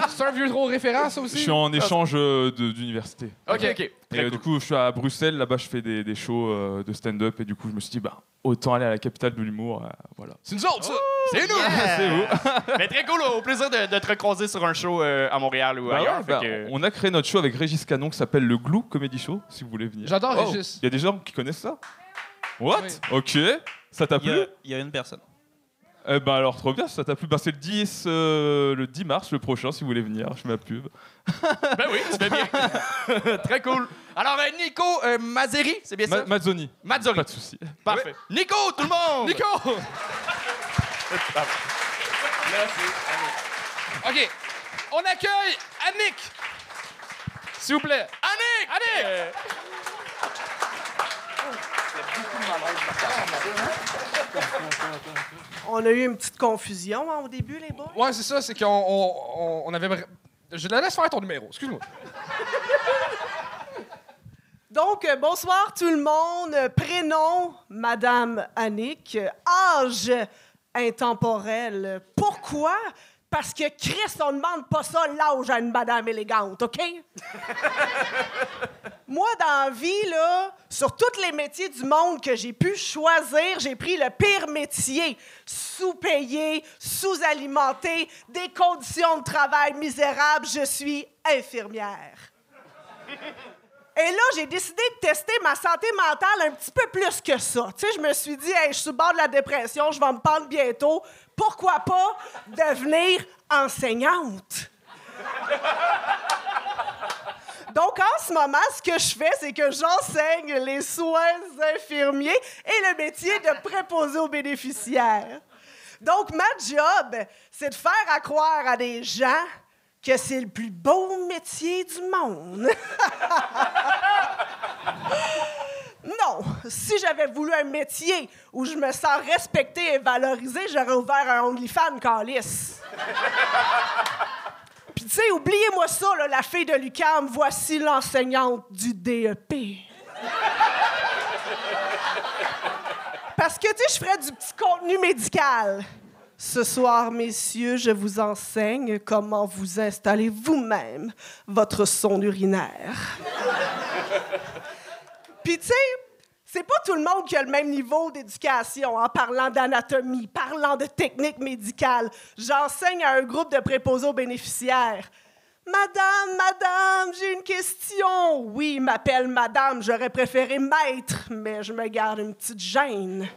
(laughs) C'est un vieux gros référent, ça Je aussi? suis en échange euh, de- d'université. Ok, ok. Et Très euh, cool. du coup, je suis à Bruxelles. Là-bas, je fais des, des shows euh, de stand-up. Et du coup, je me suis dit, bah, autant aller à la capitale de l'humour. euh, voilà. C'est nous autres, ça! C'est nous! (laughs) C'est vous. (laughs) Mais très cool, au plaisir de, de te recroiser sur un show euh, à Montréal ou Bah ailleurs. ouais, fait bah, que- On a créé notre show avec Régis Canon qui s'appelle le Glou Comedy Show, si vous voulez venir. J'adore Oh, Régis. Il y a des gens qui connaissent ça? What? Oui. Ok. Ça t'a Il y, plu? a, il y a une personne. Eh ben alors, trop bien, ça t'a plu. Ben, c'est le 10, euh, le 10 mars, le prochain, si vous voulez venir. Je fais ma pub. Ben oui, fais bien. (laughs) très cool. Alors, euh, Nico euh, Mazeri, c'est bien ça? Ma- Mazzoni. Mazzori. Pas de souci. Parfait. Nico, tout le monde! Nico! OK. On accueille Annick! S'il vous plaît. Annick! Annick! Euh, On a eu une petite confusion hein, au début, les boys? Ouais, c'est ça, c'est qu'on on, on- avait. Je la laisse faire ton numéro, excuse-moi. (laughs) Donc, euh, bonsoir tout le monde. Prénom, Madame Annick. Âge intemporel. Pourquoi? Parce que Christ, on ne demande pas ça l'âge à une madame élégante, OK? (laughs) Moi, dans la vie, là, sur tous les métiers du monde que j'ai pu choisir, j'ai pris le pire métier. Sous-payé, sous-alimenté, des conditions de travail misérables. Je suis infirmière. Et là, j'ai décidé de tester ma santé mentale un petit peu plus que ça. Tu sais, je me suis dit, je suis sur le bord de la dépression, je vais me pendre bientôt. Pourquoi pas devenir enseignante? Donc, en ce moment, ce que je fais, c'est que j'enseigne les soins infirmiers et le métier de (laughs) préposé aux bénéficiaires. Donc, ma job, c'est de faire à croire à des gens que c'est le plus beau métier du monde. (laughs) non, si j'avais voulu un métier où je me sens respectée et valorisée, j'aurais ouvert un OnlyFans calice. Tu sais, oubliez-moi ça, là, la fille de l'UQAM, voici l'enseignante du DEP. Parce que, tu sais, je ferais du petit contenu médical. Ce soir, messieurs, je vous enseigne comment vous installez vous-même votre sonde urinaire. Puis, tu sais, c'est pas tout le monde qui a le même niveau d'éducation en parlant d'anatomie, parlant de technique médicale. J'enseigne à un groupe de préposés aux bénéficiaires. Madame, madame, j'ai une question. Oui, m'appelle madame, j'aurais préféré maître, mais je me garde une petite gêne.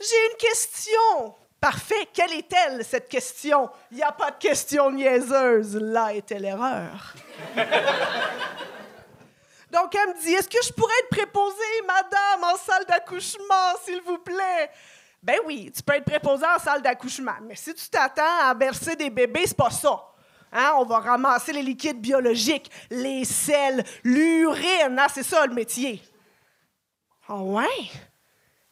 J'ai une question. Parfait. Quelle est-elle, cette question? Il n'y a pas de question niaiseuse. Là était l'erreur. Donc, elle me dit Est-ce que je pourrais être préposée, madame, en salle d'accouchement, s'il vous plaît? Ben oui, tu peux être préposée en salle d'accouchement. Mais si tu t'attends à bercer des bébés, c'est pas ça. Hein? On va ramasser les liquides biologiques, les sels, l'urine. Hein? C'est ça le métier. Ah ouais?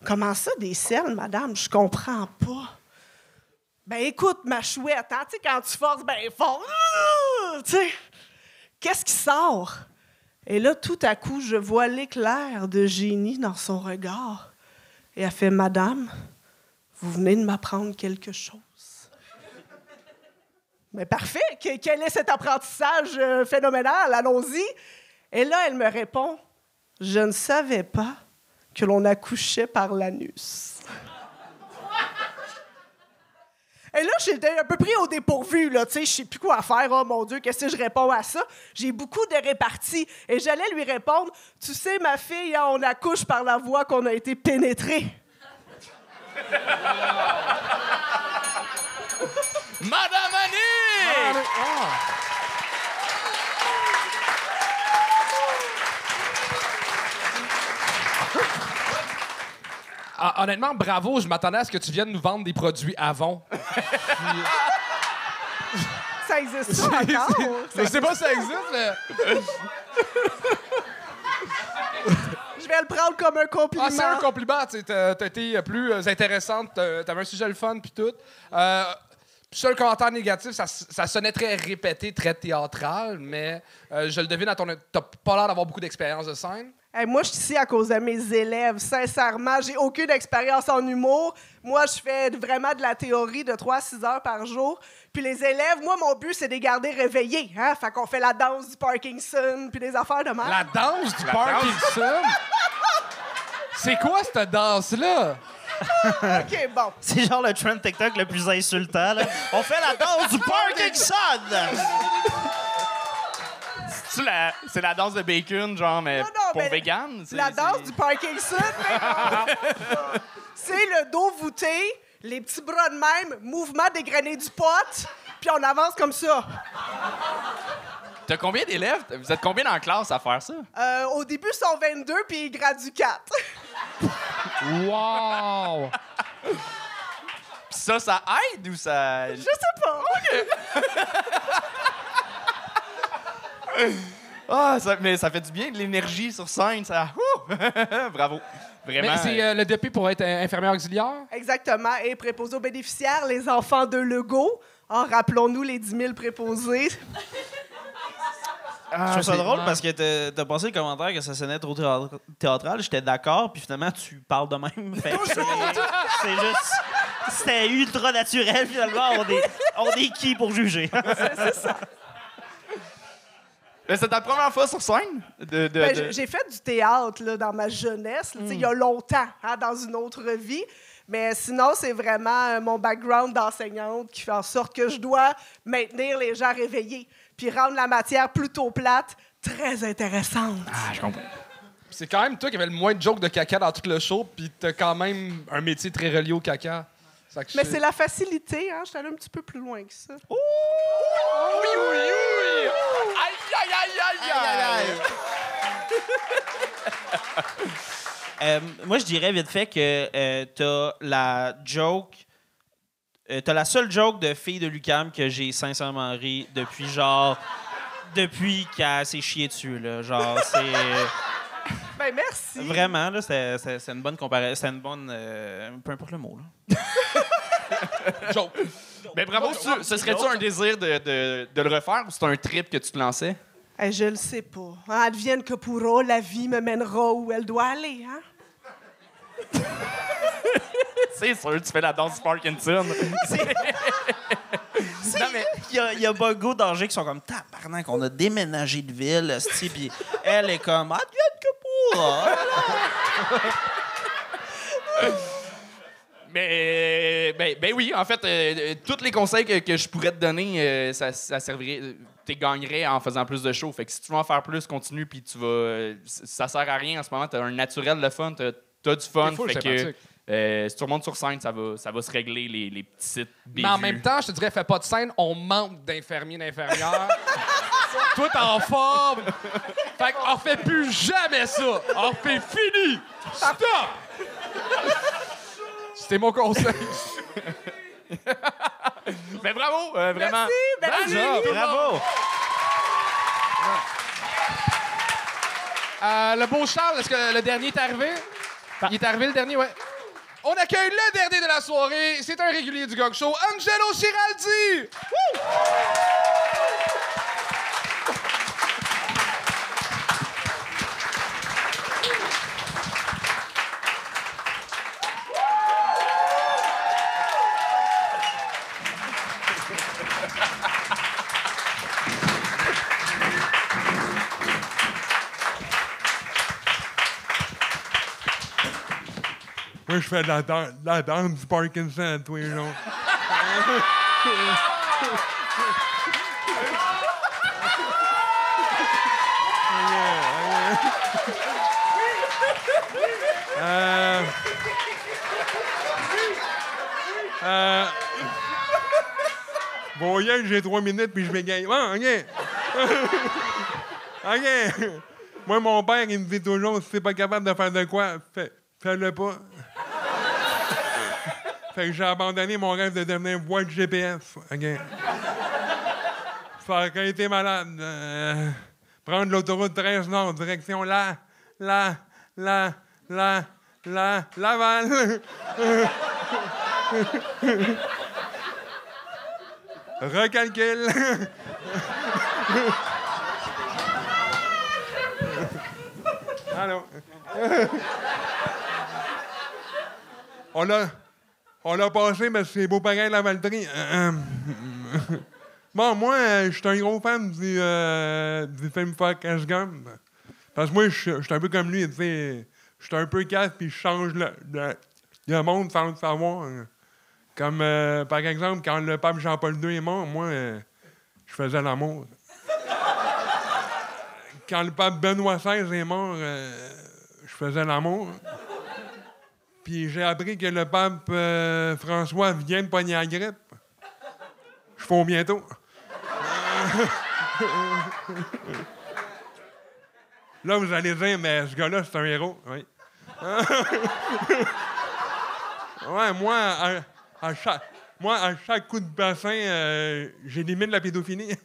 Comment ça, des sels, madame? Je comprends pas. Ben écoute, ma chouette, hein? tu sais, quand tu forces ben fort, (laughs) ah! qu'est-ce qui sort? Et là, tout à coup, je vois l'éclair de génie dans son regard. Et elle fait Madame, vous venez de m'apprendre quelque chose. Mais parfait, Que- quel est cet apprentissage euh, phénoménal? Allons-y. Et là, elle me répond Je ne savais pas que l'on accouchait par l'anus. Et là, j'étais un peu pris au dépourvu, là, tu sais, je sais plus quoi faire. Oh mon Dieu, qu'est-ce que je réponds à ça? J'ai beaucoup de réparties. Et j'allais lui répondre, tu sais, ma fille, hein, on accouche par la voie qu'on a été pénétré. Madame Annie! Ah, honnêtement, bravo, je m'attendais à ce que tu viennes nous vendre des produits Avon. Ça existe ça (laughs) encore? Je sais pas si ça existe, mais. Je vais le prendre comme un compliment. Ah, c'est un compliment. T'as été plus euh, intéressante, t'avais un sujet le fun, puis tout. Euh, seul commentaire négatif, ça, ça sonnait très répété, très théâtral, mais euh, je le devine à ton. T'as pas l'air d'avoir beaucoup d'expérience de scène. Hey, moi, je suis ici à cause de mes élèves. Sincèrement, j'ai aucune expérience en humour. Moi, je fais vraiment de la théorie de 3 à 6 heures par jour. Puis les élèves, moi, mon but, c'est de les garder réveillés. Hein? Fait qu'on fait la danse du Parkinson, puis des affaires de même. La danse du Parkinson? C'est quoi cette danse-là? OK, bon. C'est genre le trend TikTok le plus insultant. là. On fait la danse du (laughs) Parkinson! C'est la, c'est la danse de bacon, genre, mais Non, non, pour mais vegan? c'est- La c'est- danse du Parkinson, mais- c'est le dos voûté, les petits bras de même, mouvement dégrainé du pot, puis on avance comme ça. T'as combien d'élèves? Vous êtes combien dans la classe à faire ça? Euh, au début, ils sont 22, puis ils graduent 4. Wow! Puis ça, ça aide ou ça. Je sais pas. (laughs) Ah, ça- mais ça fait du bien de l'énergie sur scène, ça. (laughs) Bravo. Vraiment. Mais c'est euh, le DP pour être euh, infirmière auxiliaire? Exactement. Et préposés aux bénéficiaires, les enfants de Legault. En rappelons-nous les 10 000 préposés. Je trouve ça drôle parce que t'as- t'as passé le commentaire que ça sonnait trop théâtra- théâtral. J'étais d'accord, puis finalement, tu parles de même. C'est (laughs) c'est juste. C'était ultra naturel, finalement. On est, on est qui pour juger? Mais c'est ta première fois sur scène? De, de- Ben, de- j'ai- fait du théâtre là, dans ma jeunesse, sais, il y a longtemps, hein, dans une autre vie. Mais sinon, c'est vraiment euh, mon background d'enseignante qui fait en sorte que je dois maintenir les gens réveillés puis rendre la matière plutôt plate très intéressante. Ah, je comprends. C'est quand même toi qui avais le moins de jokes de caca dans tout le show, puis t'as quand même un métier très relié au caca. Mais c'est la facilité, hein? Je suis allée un petit peu plus loin que ça. Oui, oui, oui! Aïe, aïe, aïe, aïe, aïe! (laughs) Euh, moi, je dirais vite fait que euh, t'as la joke. euh, t'as la seule joke de fille de Lucam que j'ai sincèrement ri depuis genre. Depuis qu'elle s'est chiée dessus, là. Genre, c'est. (laughs) Ben, merci. Vraiment, là, c'est c'est- c'est une bonne comparaison. C'est une bonne. euh, peu importe le mot, là. (laughs) Joke. Ben bravo, tu- ce serait-tu un désir de, de- de le refaire ou c'est un trip que tu te lançais? Eh, je le sais pas. Hein, advienne que pourra, la vie me mènera où elle doit aller. Hein? (laughs) C'est sûr, tu fais la danse du Parkinson. (laughs) Non, mais il y a, y a Bogo d'Angers qui sont comme tabarnak, on a déménagé de ville, elle est comme advienne que pourra. (laughs) Ben, ben oui, en fait, euh, euh, tous les conseils que, que je pourrais te donner, euh, ça, ça servirait. Tu gagnerais en faisant plus de shows. Fait que si tu veux en faire plus, continue, puis tu vas. ça sert à rien en ce moment. Tu as un naturel de fun, tu as, du fun. Fait que euh, si tu remontes sur scène, ça va, ça va se régler les, les petites Mais en même temps, je te dirais, fais pas de scène, on manque d'infirmiers, d'infirmières. (laughs) Toi, t'es en forme. Fait qu'on refait plus jamais ça. On refait fini. Stop! C'était mon conseil. (laughs) Mais bravo, euh, vraiment. Merci, merci. Bravo. Bravo! Euh, le beau Charles, est-ce que le dernier est arrivé? Il est arrivé le dernier, ouais. On accueille le dernier de la soirée. C'est un régulier du Gog Show, Angelo Giraldi. Woo! Je fais la, de la danse du Parkinson tous les jours. Euh, euh, bon, hier, j'ai trois minutes, puis je. Ah, OK. (laughs) OK. Moi, mon père, il me dit toujours, si t'es pas capable de faire de quoi, fais, fais-le pas. Fait que j'ai abandonné mon rêve de devenir voix de GPS. OK? Ça aurait été malade. euh, prendre l'autoroute 13 Nord, direction là, là, là, là, là, Laval. Recalcule. Allô? on l'a. On l'a passé, mais c'est beau pareil la Valtrie. Euh, euh, (laughs) bon, moi, je suis un gros fan du, euh, du film Forrest Gump. Parce que moi, je suis un peu comme lui, tu sais. Je suis un peu casse, puis je change le, le, le monde sans le savoir. Comme, par exemple, quand le pape Jean-Paul II est mort, moi, je faisais l'amour. Quand le pape Benoît XVI est mort, je faisais l'amour. Puis j'ai appris que le pape euh, François vient de pogner la grippe. Je au bientôt. (laughs) Là, vous allez dire, mais ce gars-là, c'est un héros. Oui. (laughs) ouais, moi, à, chaque, moi, à chaque coup de bassin, euh, j'élimine la pédophilie.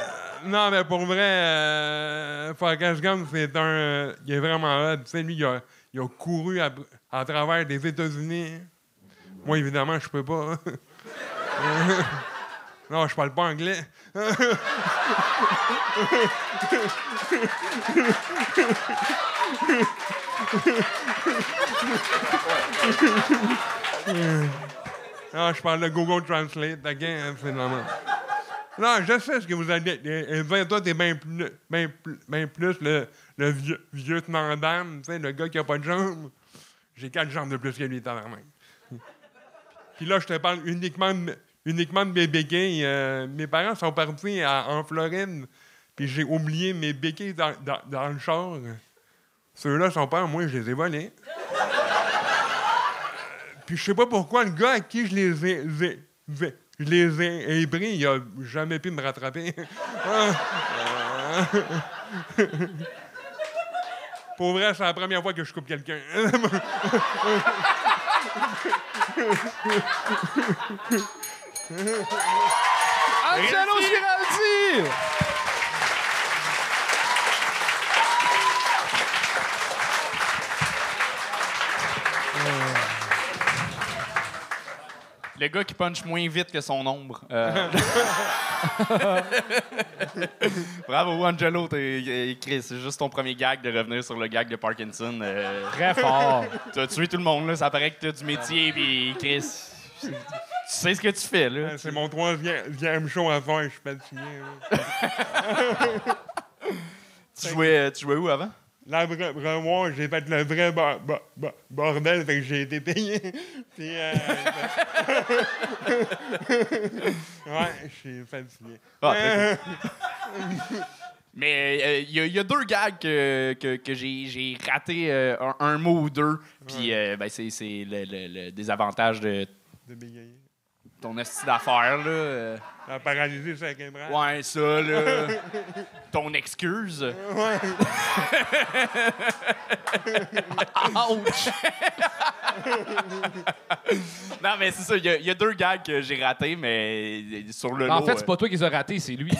(laughs) Non, mais pour vrai, euh, Forrest c'est un. euh, il est vraiment hot. Tu sais, lui, il a, il a couru à, travers les États-Unis. Moi, évidemment, je peux pas. (laughs) non, je parle pas anglais. (laughs) non, je parle de Google Translate. Again, c'est normal. Non, je sais ce que vous allez dire. Toi, t'es bien plus, ben ben plus le, vieux, vieux sais, le gars qui a pas de jambes. J'ai quatre jambes de plus que lui, tabarnak. (laughs) Puis là, je te parle uniquement de, uniquement de mes béquilles. Euh, mes parents sont partis en Floride, puis j'ai oublié mes béquilles dans, dans, dans le char. Ceux-là sont pas, moi, je les ai volés. Puis je sais pas pourquoi le gars à qui je les ai, ai- ai- les ai ébris, il a jamais pu me rattraper. (laughs) Pour vrai, c'est la première fois que je coupe quelqu'un. Angelo Giraldi! Le gars qui punch moins vite que son ombre. Euh. (laughs) Bravo, Angelo. t'es- Chris, c'est juste ton premier gag de revenir sur le gag de Parkinson. Euh, Très fort. T'as tué tout le monde, là. Ça paraît que t'as du métier, puis Chris, tu sais ce que tu fais, là. C'est mon troisième show à faire, je suis là. (laughs) Tu jouais, tu jouais où avant? Vraiment, j'ai fait le vrai bo- bo- bo- bordel, fait que j'ai été payé. (laughs) Puis, euh, (laughs) ouais, je suis fatigué. Ah, très (laughs) Mais il y, a deux gags que, que, que j'ai raté euh, un, un mot ou deux. Puis euh, ben, c'est c'est le, le- le désavantage de De bégayer. Ton esti d'affaires. là. euh. La paralysé sur la bras. Ouais, ça, là. (laughs) ton excuse. Ouais. (laughs) Ouch! (laughs) non, mais c'est ça. Il y a- il y, a deux gags que j'ai ratés, mais sur le En lot, fait, euh, c'est pas toi qui les as ratés, c'est lui.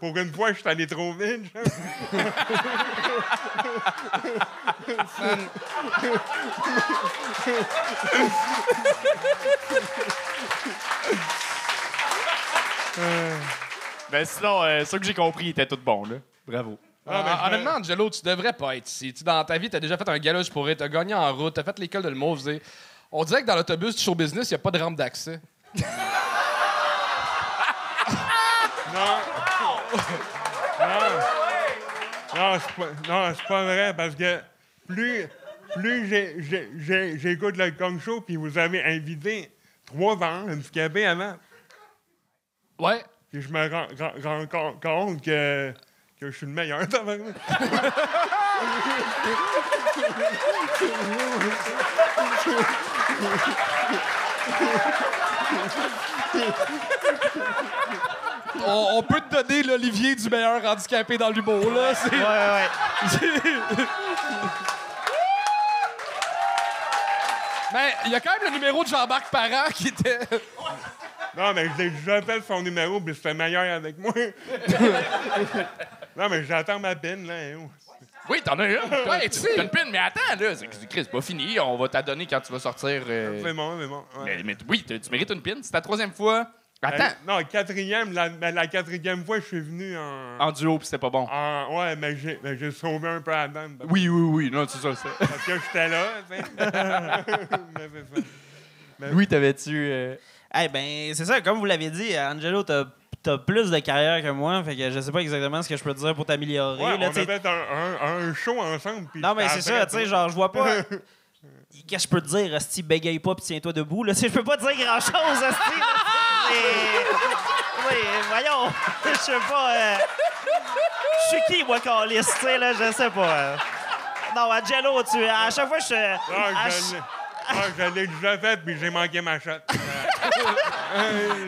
Pour une fois, je suis allé trop vite. genre. Ben sinon, euh, ceux que j'ai compris étaient tous bons, là. Bravo. Ah, ben, Euh, je- honnêtement, Angelo, tu devrais pas être ici. Tu, dans ta vie, tu as déjà fait un galage pour être, tu as gagné en route, tu as fait l'école de vous avez- On dirait que dans l'autobus du show business, il n'y a pas de rampe d'accès. Non. Non. Non, c'est pas, non, c'est pas vrai parce que plus, plus j'ai- j'ai- j'ai- j'écoute le Kong Show puis vous avez invité trois ans handicapés avant. Ouais. Puis je me rends, rends- rends com- compte que, que je suis le meilleur. (laughs) On, on peut te donner l'Olivier du meilleur handicapé dans l'humour, là. C'est- Ouais, ouais. (laughs) Mais il y a quand même le numéro de Jean-Marc Parent qui était. Non, mais je l'ai déjà fait son numéro puis c'était meilleur avec moi. non, mais j'attends ma peine, là. hein. Oui, t'en as une. (laughs) Ouais, tu sais. T'as une pine, mais attends, là. C'est Chris, pas fini. On va t'adonner quand tu vas sortir. euh, C'est bon, c'est bon. ouais. mais, mais oui, tu tu mérites une pine. C'est ta troisième fois. Attends. Euh, non, quatrième, la, ben, la quatrième fois, je suis venu en. En duo, puis c'était pas bon. en- ouais, mais j'ai, mais j'ai sauvé un peu la dame. Parce, Oui, oui, oui. Non, c'est ça. ça. parce que j'étais là, tu sais. (laughs) (laughs) mais c'est ça. Louis, t'avais-tu. euh, Eh ben, c'est ça, comme vous l'avez dit, Angelo, t'as as plus de carrière que moi, fait que je sais pas exactement ce que je peux te dire pour t'améliorer. Ouais, là, on tu sais. a fait un, un, un show ensemble. puis Non, mais c'est ça, tu sais, genre, je vois pas. (laughs) Qu'est-ce que je peux te dire, Asti, bégaye pas pis tiens-toi debout, là. Je peux pas te dire grand-chose, Asti. Mais. Oui, voyons. (laughs) Je sais pas. euh, Je suis qui, moi, Calis, tu sais, là, je sais pas. euh. Non, Angelo, tu. À chaque fois, je. Ah, à l'ai- ah, je l'ai déjà fait, puis j'ai manqué ma shot. (laughs)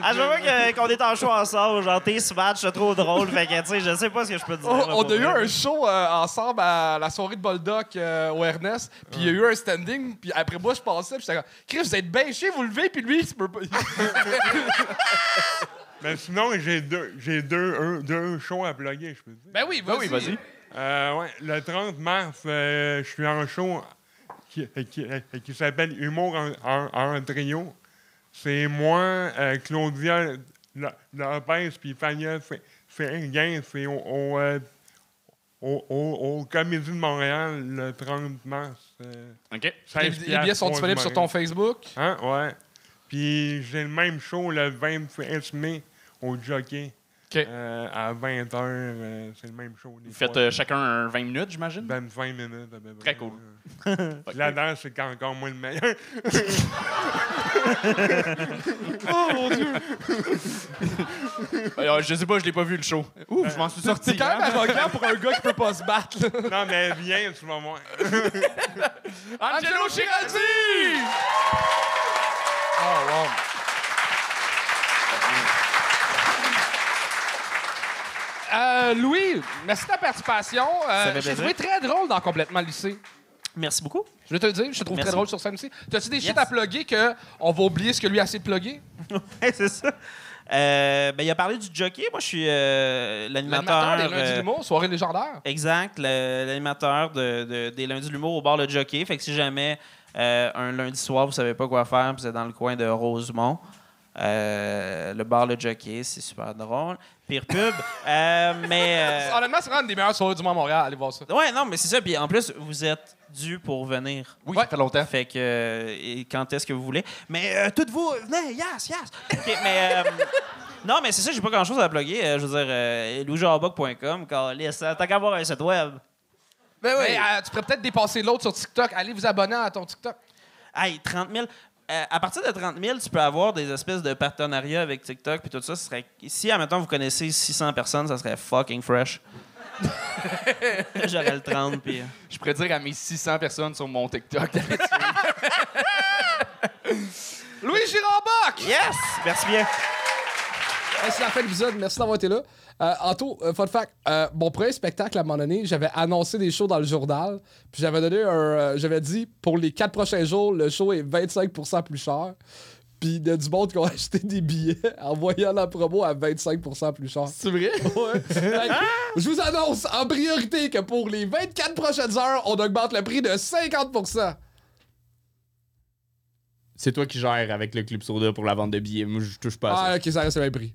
À chaque fois qu'on est en show ensemble, genre, tes match, c'est trop drôle. Fait que, tu sais, je sais pas ce que je peux te dire. On, là, on pour a eu vrai. un show euh, ensemble à la soirée de Boldoc euh, au Ernest, puis il y a eu un standing, puis après moi je passais, puis j'étais comme Chris, vous êtes bien chier, vous levez, puis lui il se peut pas. (laughs) Mais sinon, j'ai deux, j'ai deux, un- deux shows à plugger, je peux dire. ben oui, vas-y. oui, vas-y. Euh, ouais, le 30 mars, euh, je suis en show qui, qui, qui s'appelle Humour en, en- en trio. C'est moi, euh, Claudia La- Lopez, puis Fania Seguin. C'est au, au, euh, au, au- au Comédie de Montréal le 30 mars. euh, OK. 16 Les, les billets sont disponibles sur ton. Facebook? Hein? Ouais. Puis j'ai le même show le 26 mai au Jockey. Euh, à 20h, c'est le même show. des Vous faites euh, chacun un 20 minutes, j'imagine? 25 minutes à peu près. Très cool. (laughs) Puis La danse, c'est encore moins le meilleur. (laughs) Oh mon dieu! Euh, je sais pas, je l'ai pas vu le show. Ouh, je m'en suis sorti. C'est quand même arrogant pour un gars qui peut pas se battre. là. non, mais viens, tu vas voir. (laughs) Angelo Giraldi! Oh wow. Euh, Louis, merci de ta participation. Euh, plaisir. trouvé très drôle dans Complètement lycée. Merci beaucoup. Je vais te le dire, je te trouve Merci. très drôle sur scène aussi. T'as-tu des Yes. shit à plugger que on va oublier ce que lui a essayé de plugger? (laughs) Ouais, c'est ça. Euh, ben, il a parlé du jockey. Moi, je suis euh, l'animateur. Des lundis de l'humour, soirée légendaire. Exact, l'animateur de, de- des lundis de l'humour au bar Le Jockey. Fait que si jamais euh, un lundi soir, vous savez pas quoi faire, vous êtes dans le coin de Rosemont, euh, le bar Le Jockey, c'est super drôle. Pire pub. Euh, mais. euh, (laughs) Honnêtement, c'est vraiment une des meilleures soirées du monde à Montréal. Allez voir ça. ouais, non, mais c'est ça. Puis en plus, vous êtes dû pour venir. Oui, ça fait longtemps. Fait que. et quand est-ce que vous voulez? Mais euh, toutes vous, venez, yes, yes! OK, mais. euh, (laughs) non, mais c'est ça, j'ai pas grand-chose à plugger. Euh, je veux dire, euh, louisjardboc.com, calisse, euh, T'as qu'à avoir un site web. Ben oui. Mais, euh, tu pourrais peut-être dépasser l'autre sur TikTok. Allez vous abonner à ton TikTok. Hey, 30 000. Euh, à partir de 30 000, tu peux avoir des espèces de partenariats avec TikTok puis tout ça. Ce serait... Si, admettons, vous connaissez 600 personnes, ça serait fucking fresh. (laughs) J'aurais le 30, puis... euh, Je pourrais dire à mes 600 personnes sur mon TikTok. Louis Girard-Bock! Yes! Merci bien. Hey, c'est la fin de l'épisode. Merci d'avoir été là. Euh, Anto, euh, fun fact, euh, mon premier spectacle, à un moment donné, j'avais annoncé des shows dans le journal. Puis j'avais donné un. euh, j'avais dit, pour les quatre prochains jours, le show est 25% plus cher. Puis il y a du monde qui ont (laughs) acheté des billets en voyant la promo à 25% plus cher. C'est vrai? (laughs) Ouais. Que, Je vous annonce en priorité que pour les 24 prochaines heures, on augmente le prix de 50% C'est toi qui gères avec le Club Soda pour la vente de billets. Moi, je touche pas à ça. Ah, ok, ça reste le même prix.